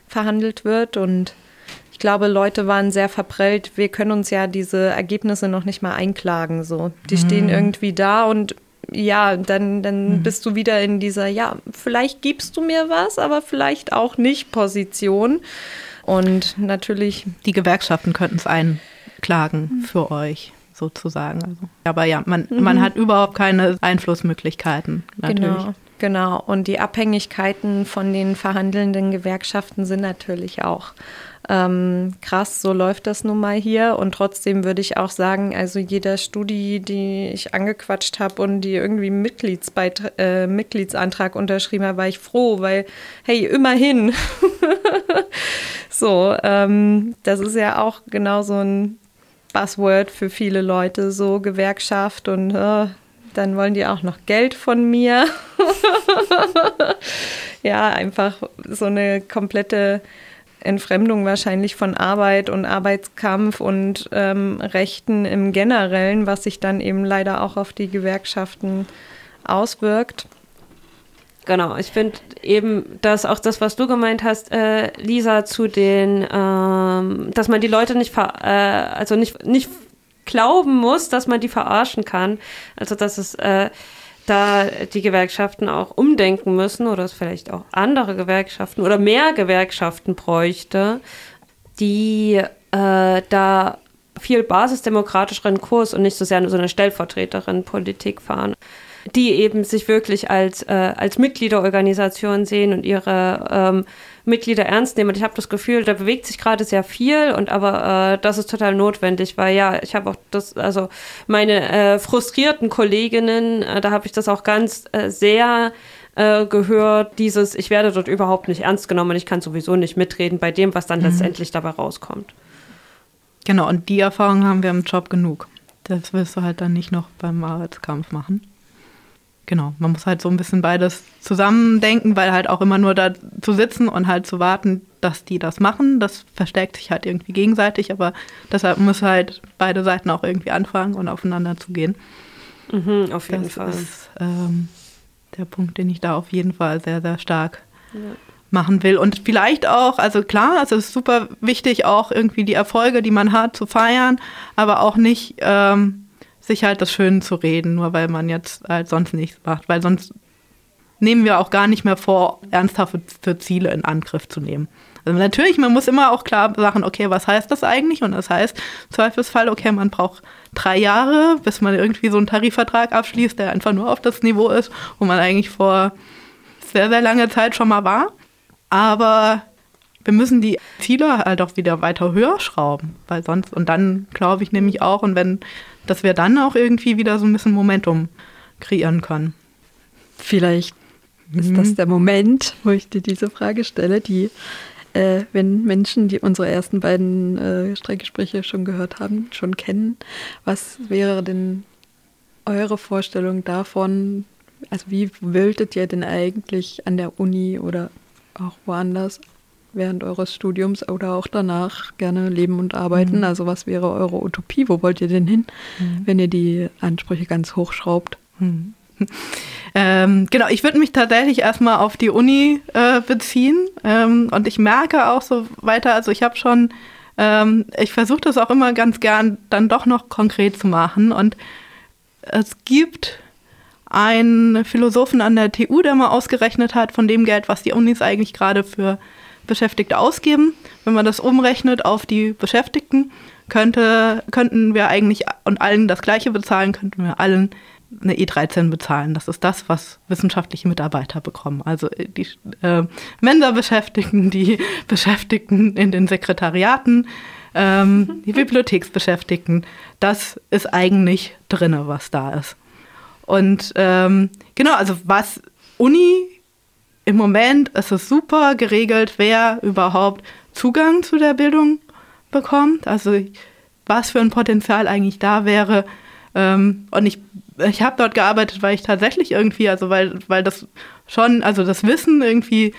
verhandelt wird. Und ich glaube, Leute waren sehr verprellt. Wir können uns ja diese Ergebnisse noch nicht mal einklagen. So, die mhm. stehen irgendwie da und ja, dann, dann mhm. bist du wieder in dieser, ja, vielleicht gibst du mir was, aber vielleicht auch nicht Position. Und natürlich. Die Gewerkschaften könnten es einklagen für euch sozusagen. Also, aber ja, man, mhm. man hat überhaupt keine Einflussmöglichkeiten. Natürlich. Genau. Genau, und die Abhängigkeiten von den verhandelnden Gewerkschaften sind natürlich auch ähm, krass, so läuft das nun mal hier. Und trotzdem würde ich auch sagen, also jeder Studie, die ich angequatscht habe und die irgendwie Mitgliedsbeit äh, Mitgliedsantrag unterschrieben habe, war ich froh, weil, hey, immerhin. so, ähm, das ist ja auch genau so ein Buzzword für viele Leute, so Gewerkschaft und äh, dann wollen die auch noch Geld von mir. ja, einfach so eine komplette Entfremdung wahrscheinlich von Arbeit und Arbeitskampf und ähm, Rechten im Generellen, was sich dann eben leider auch auf die Gewerkschaften auswirkt. Genau, ich finde eben, dass auch das, was du gemeint hast, äh, Lisa, zu den, ähm, dass man die Leute nicht, äh, also nicht, nicht glauben muss, dass man die verarschen kann. Also, dass es äh, da die Gewerkschaften auch umdenken müssen oder es vielleicht auch andere Gewerkschaften oder mehr Gewerkschaften bräuchte, die äh, da viel basisdemokratischeren Kurs und nicht so sehr so eine Stellvertreterin-Politik fahren die eben sich wirklich als, äh, als Mitgliederorganisation sehen und ihre ähm, Mitglieder ernst nehmen. Und ich habe das Gefühl, da bewegt sich gerade sehr viel und aber äh, das ist total notwendig, weil ja, ich habe auch das, also meine äh, frustrierten Kolleginnen, äh, da habe ich das auch ganz äh, sehr äh, gehört, dieses, ich werde dort überhaupt nicht ernst genommen und ich kann sowieso nicht mitreden bei dem, was dann mhm. letztendlich dabei rauskommt. Genau, und die Erfahrung haben wir im Job genug. Das wirst du halt dann nicht noch beim Arbeitskampf machen genau, man muss halt so ein bisschen beides zusammendenken, weil halt auch immer nur da zu sitzen und halt zu warten, dass die das machen, das verstärkt sich halt irgendwie gegenseitig, aber deshalb muss halt beide Seiten auch irgendwie anfangen und aufeinander zu gehen. Mhm, auf jeden das Fall. Das ist ähm, der Punkt, den ich da auf jeden Fall sehr, sehr stark ja. machen will. Und vielleicht auch, also klar, es ist super wichtig, auch irgendwie die Erfolge, die man hat, zu feiern, aber auch nicht ähm, sich halt das Schöne zu reden, nur weil man jetzt halt sonst nichts macht. Weil sonst nehmen wir auch gar nicht mehr vor, ernsthaft für Ziele in Angriff zu nehmen. Also natürlich, man muss immer auch klar sagen, okay, was heißt das eigentlich? Und das heißt, im Zweifelsfall, okay, man braucht drei Jahre, bis man irgendwie so einen Tarifvertrag abschließt, der einfach nur auf das Niveau ist, wo man eigentlich vor sehr, sehr langer Zeit schon mal war. Aber wir müssen die Ziele halt auch wieder weiter höher schrauben, weil sonst, und dann glaube ich nämlich auch, und wenn dass wir dann auch irgendwie wieder so ein bisschen Momentum kreieren können. Vielleicht mhm. ist das der Moment, wo ich dir diese Frage stelle, die, äh, wenn Menschen, die unsere ersten beiden äh, Streikgespräche schon gehört haben, schon kennen, was wäre denn eure Vorstellung davon, also wie wöltet ihr denn eigentlich an der Uni oder auch woanders während eures Studiums oder auch danach gerne leben und arbeiten? Mhm. Also was wäre eure Utopie? Wo wollt ihr denn hin, mhm. wenn ihr die Ansprüche ganz hochschraubt? Mhm. Ähm, genau, ich würde mich tatsächlich erstmal auf die Uni äh, beziehen. Ähm, und ich merke auch so weiter, also ich habe schon, ähm, ich versuche das auch immer ganz gern dann doch noch konkret zu machen. Und es gibt einen Philosophen an der TU, der mal ausgerechnet hat, von dem Geld, was die Unis eigentlich gerade für Beschäftigte ausgeben. Wenn man das umrechnet auf die Beschäftigten, könnte, könnten wir eigentlich und allen das Gleiche bezahlen, könnten wir allen eine E13 bezahlen. Das ist das, was wissenschaftliche Mitarbeiter bekommen. Also äh, die äh, Mensa-Beschäftigten, die Beschäftigten in den Sekretariaten, ähm, die Bibliotheksbeschäftigten. Das ist eigentlich drinne, was da ist. Und ähm, genau, also was Uni im Moment ist es super geregelt, wer überhaupt Zugang zu der Bildung bekommt. Also was für ein Potenzial eigentlich da wäre. Ähm, und ich ich habe dort gearbeitet, weil ich tatsächlich irgendwie, also weil, weil das schon, also das Wissen irgendwie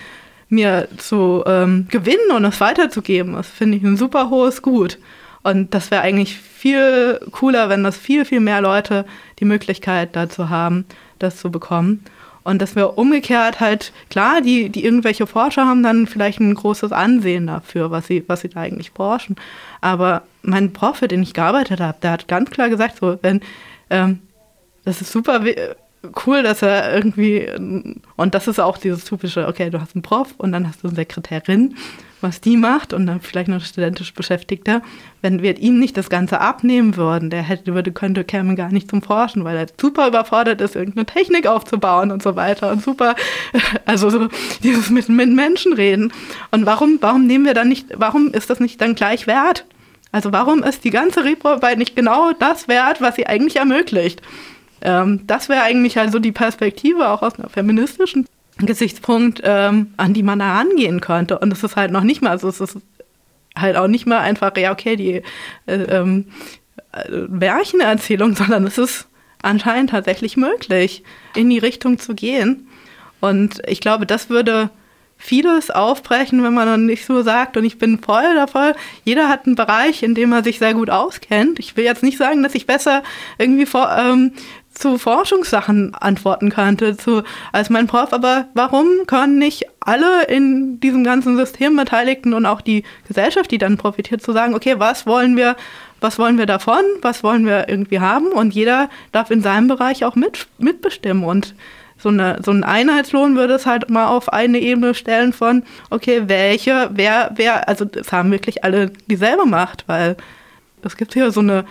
mir zu ähm, gewinnen und es weiterzugeben, das finde ich ein super hohes Gut. Und das wäre eigentlich viel cooler, wenn das viel, viel mehr Leute die Möglichkeit dazu haben, das zu bekommen. Und dass wir umgekehrt halt, klar, die, die irgendwelche Forscher haben dann vielleicht ein großes Ansehen dafür, was sie, was sie da eigentlich forschen. Aber mein Prof, für den ich gearbeitet habe, der hat ganz klar gesagt, so, wenn ähm, das ist super cool, dass er irgendwie, und das ist auch dieses typische, okay, du hast einen Prof und dann hast du eine Sekretärin, was die macht und dann vielleicht noch studentisch Beschäftigter. Wenn wir ihm nicht das Ganze abnehmen würden, der hätte, würde, könnte, käme gar nicht zum Forschen, weil er super überfordert ist, irgendeine Technik aufzubauen und so weiter und super, also so dieses mit, mit Menschen reden. Und warum, warum nehmen wir dann nicht, warum ist das nicht dann gleich wert? Also warum ist die ganze Reproarbeit nicht genau das wert, was sie eigentlich ermöglicht? Ähm, das wäre eigentlich also die Perspektive auch aus einer feministischen Gesichtspunkt, ähm, an die man da rangehen könnte. Und es ist halt noch nicht mal, also es ist halt auch nicht mal einfach, ja, okay, die äh, ähm, äh, Märchenerzählung, sondern es ist anscheinend tatsächlich möglich, in die Richtung zu gehen. Und ich glaube, das würde vieles aufbrechen, wenn man dann nicht so sagt, und ich bin voll davon. Jeder hat einen Bereich, in dem er sich sehr gut auskennt. Ich will jetzt nicht sagen, dass ich besser irgendwie vor, ähm, zu Forschungssachen antworten könnte, zu, als mein Prof, aber warum können nicht alle in diesem ganzen System Beteiligten und auch die Gesellschaft, die dann profitiert, zu sagen, okay, was wollen wir, was wollen wir davon, was wollen wir irgendwie haben? Und jeder darf in seinem Bereich auch mit, mitbestimmen. Und so, eine, so ein Einheitslohn würde es halt mal auf eine Ebene stellen von, okay, welche, wer, wer, also es haben wirklich alle dieselbe Macht, weil es gibt hier so eine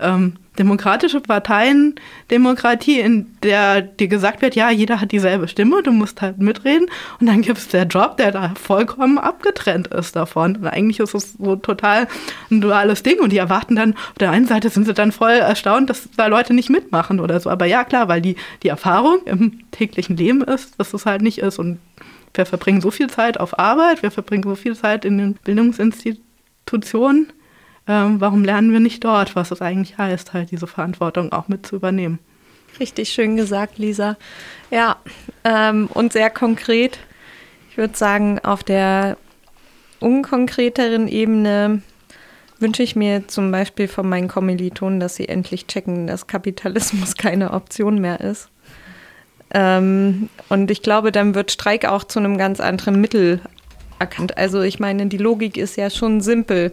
ähm, demokratische Parteiendemokratie, in der dir gesagt wird, ja, jeder hat dieselbe Stimme, du musst halt mitreden. Und dann gibt es der Job, der da vollkommen abgetrennt ist davon. Und eigentlich ist es so total ein duales Ding. Und die erwarten dann, auf der einen Seite sind sie dann voll erstaunt, dass da Leute nicht mitmachen oder so. Aber ja, klar, weil die, die Erfahrung im täglichen Leben ist, dass es halt nicht ist. Und wir verbringen so viel Zeit auf Arbeit, wir verbringen so viel Zeit in den Bildungsinstitutionen ähm, warum lernen wir nicht dort, was es eigentlich heißt, halt diese Verantwortung auch mit zu übernehmen. Richtig schön gesagt, Lisa. Ja, ähm, und sehr konkret. Ich würde sagen, auf der unkonkreteren Ebene wünsche ich mir zum Beispiel von meinen Kommilitonen, dass sie endlich checken, dass Kapitalismus keine Option mehr ist. Ähm, und ich glaube, dann wird Streik auch zu einem ganz anderen Mittel erkannt. Also ich meine, die Logik ist ja schon simpel.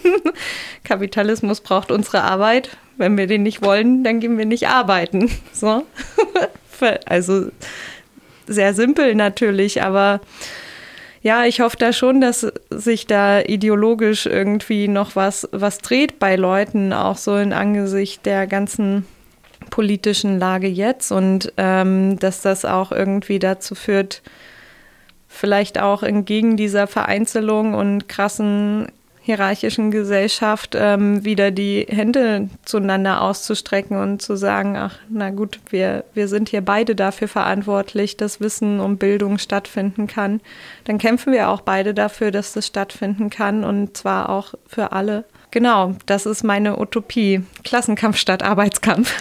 Kapitalismus braucht unsere Arbeit. Wenn wir den nicht wollen, dann gehen wir nicht arbeiten. So. also sehr simpel natürlich, aber ja, ich hoffe da schon, dass sich da ideologisch irgendwie noch was, was dreht bei Leuten, auch so in Angesicht der ganzen politischen Lage jetzt und ähm, dass das auch irgendwie dazu führt, vielleicht auch entgegen dieser Vereinzelung und krassen hierarchischen Gesellschaft ähm, wieder die Hände zueinander auszustrecken und zu sagen, ach, na gut, wir, wir sind hier beide dafür verantwortlich, dass Wissen und Bildung stattfinden kann. Dann kämpfen wir auch beide dafür, dass das stattfinden kann und zwar auch für alle. Genau, das ist meine Utopie. Klassenkampf statt Arbeitskampf.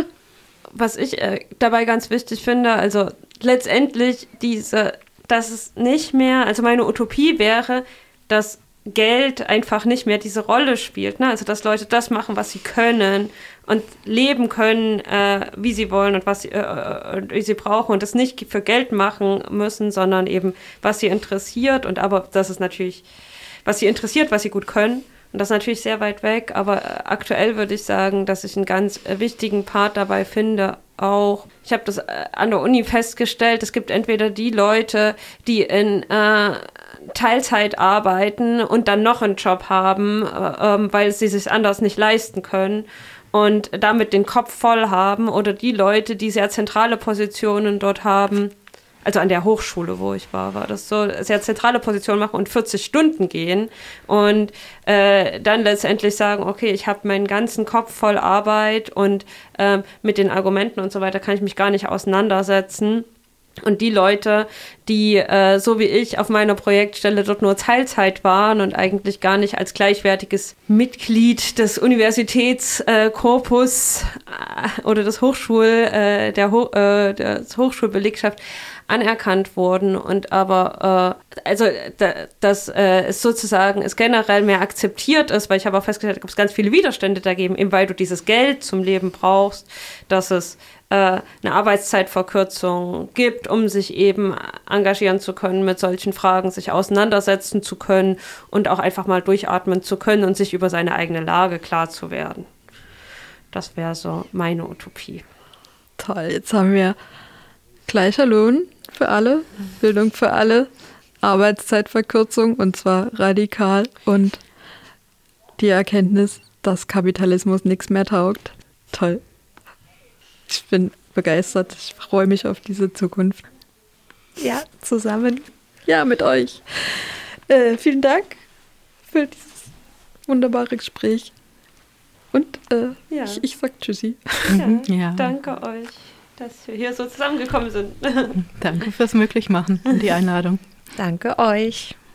Was ich äh, dabei ganz wichtig finde, also letztendlich diese dass es nicht mehr, also meine Utopie wäre, dass Geld einfach nicht mehr diese Rolle spielt. Ne? Also dass Leute das machen, was sie können und leben können, äh, wie sie wollen und was sie, äh, äh, wie sie brauchen und das nicht für Geld machen müssen, sondern eben, was sie interessiert und aber das ist natürlich, was sie interessiert, was sie gut können. Und das ist natürlich sehr weit weg, aber äh, aktuell würde ich sagen, dass ich einen ganz äh, wichtigen Part dabei finde, auch, ich habe das äh, an der Uni festgestellt, es gibt entweder die Leute, die in äh, Teilzeit arbeiten und dann noch einen Job haben, äh, ähm, weil sie sich anders nicht leisten können und damit den Kopf voll haben oder die Leute, die sehr zentrale Positionen dort haben, also an der Hochschule, wo ich war, war das so, sehr zentrale Position machen und 40 Stunden gehen und äh, dann letztendlich sagen, okay, ich habe meinen ganzen Kopf voll Arbeit und äh, mit den Argumenten und so weiter kann ich mich gar nicht auseinandersetzen. Und die Leute, die äh, so wie ich auf meiner Projektstelle dort nur Teilzeit waren und eigentlich gar nicht als gleichwertiges Mitglied des Universitätskorpus äh, oder des Hochschul, äh, der, Ho äh, der Hochschulbelegschaft anerkannt wurden und aber äh, also da, dass äh, es sozusagen es generell mehr akzeptiert ist, weil ich habe auch festgestellt, da gibt es ganz viele Widerstände dagegen, eben weil du dieses Geld zum Leben brauchst, dass es äh, eine Arbeitszeitverkürzung gibt, um sich eben engagieren zu können mit solchen Fragen, sich auseinandersetzen zu können und auch einfach mal durchatmen zu können und sich über seine eigene Lage klar zu werden. Das wäre so meine Utopie. Toll, jetzt haben wir gleicher Lohn für alle, Bildung für alle, Arbeitszeitverkürzung und zwar radikal und die Erkenntnis, dass Kapitalismus nichts mehr taugt. Toll. Ich bin begeistert. Ich freue mich auf diese Zukunft. Ja, zusammen. Ja, mit euch. Äh, vielen Dank für dieses wunderbare Gespräch. Und äh, ja. ich, ich sag Tschüssi. Ja, ja. Danke euch dass wir hier so zusammengekommen sind. Danke fürs Möglichmachen und die Einladung. Danke euch.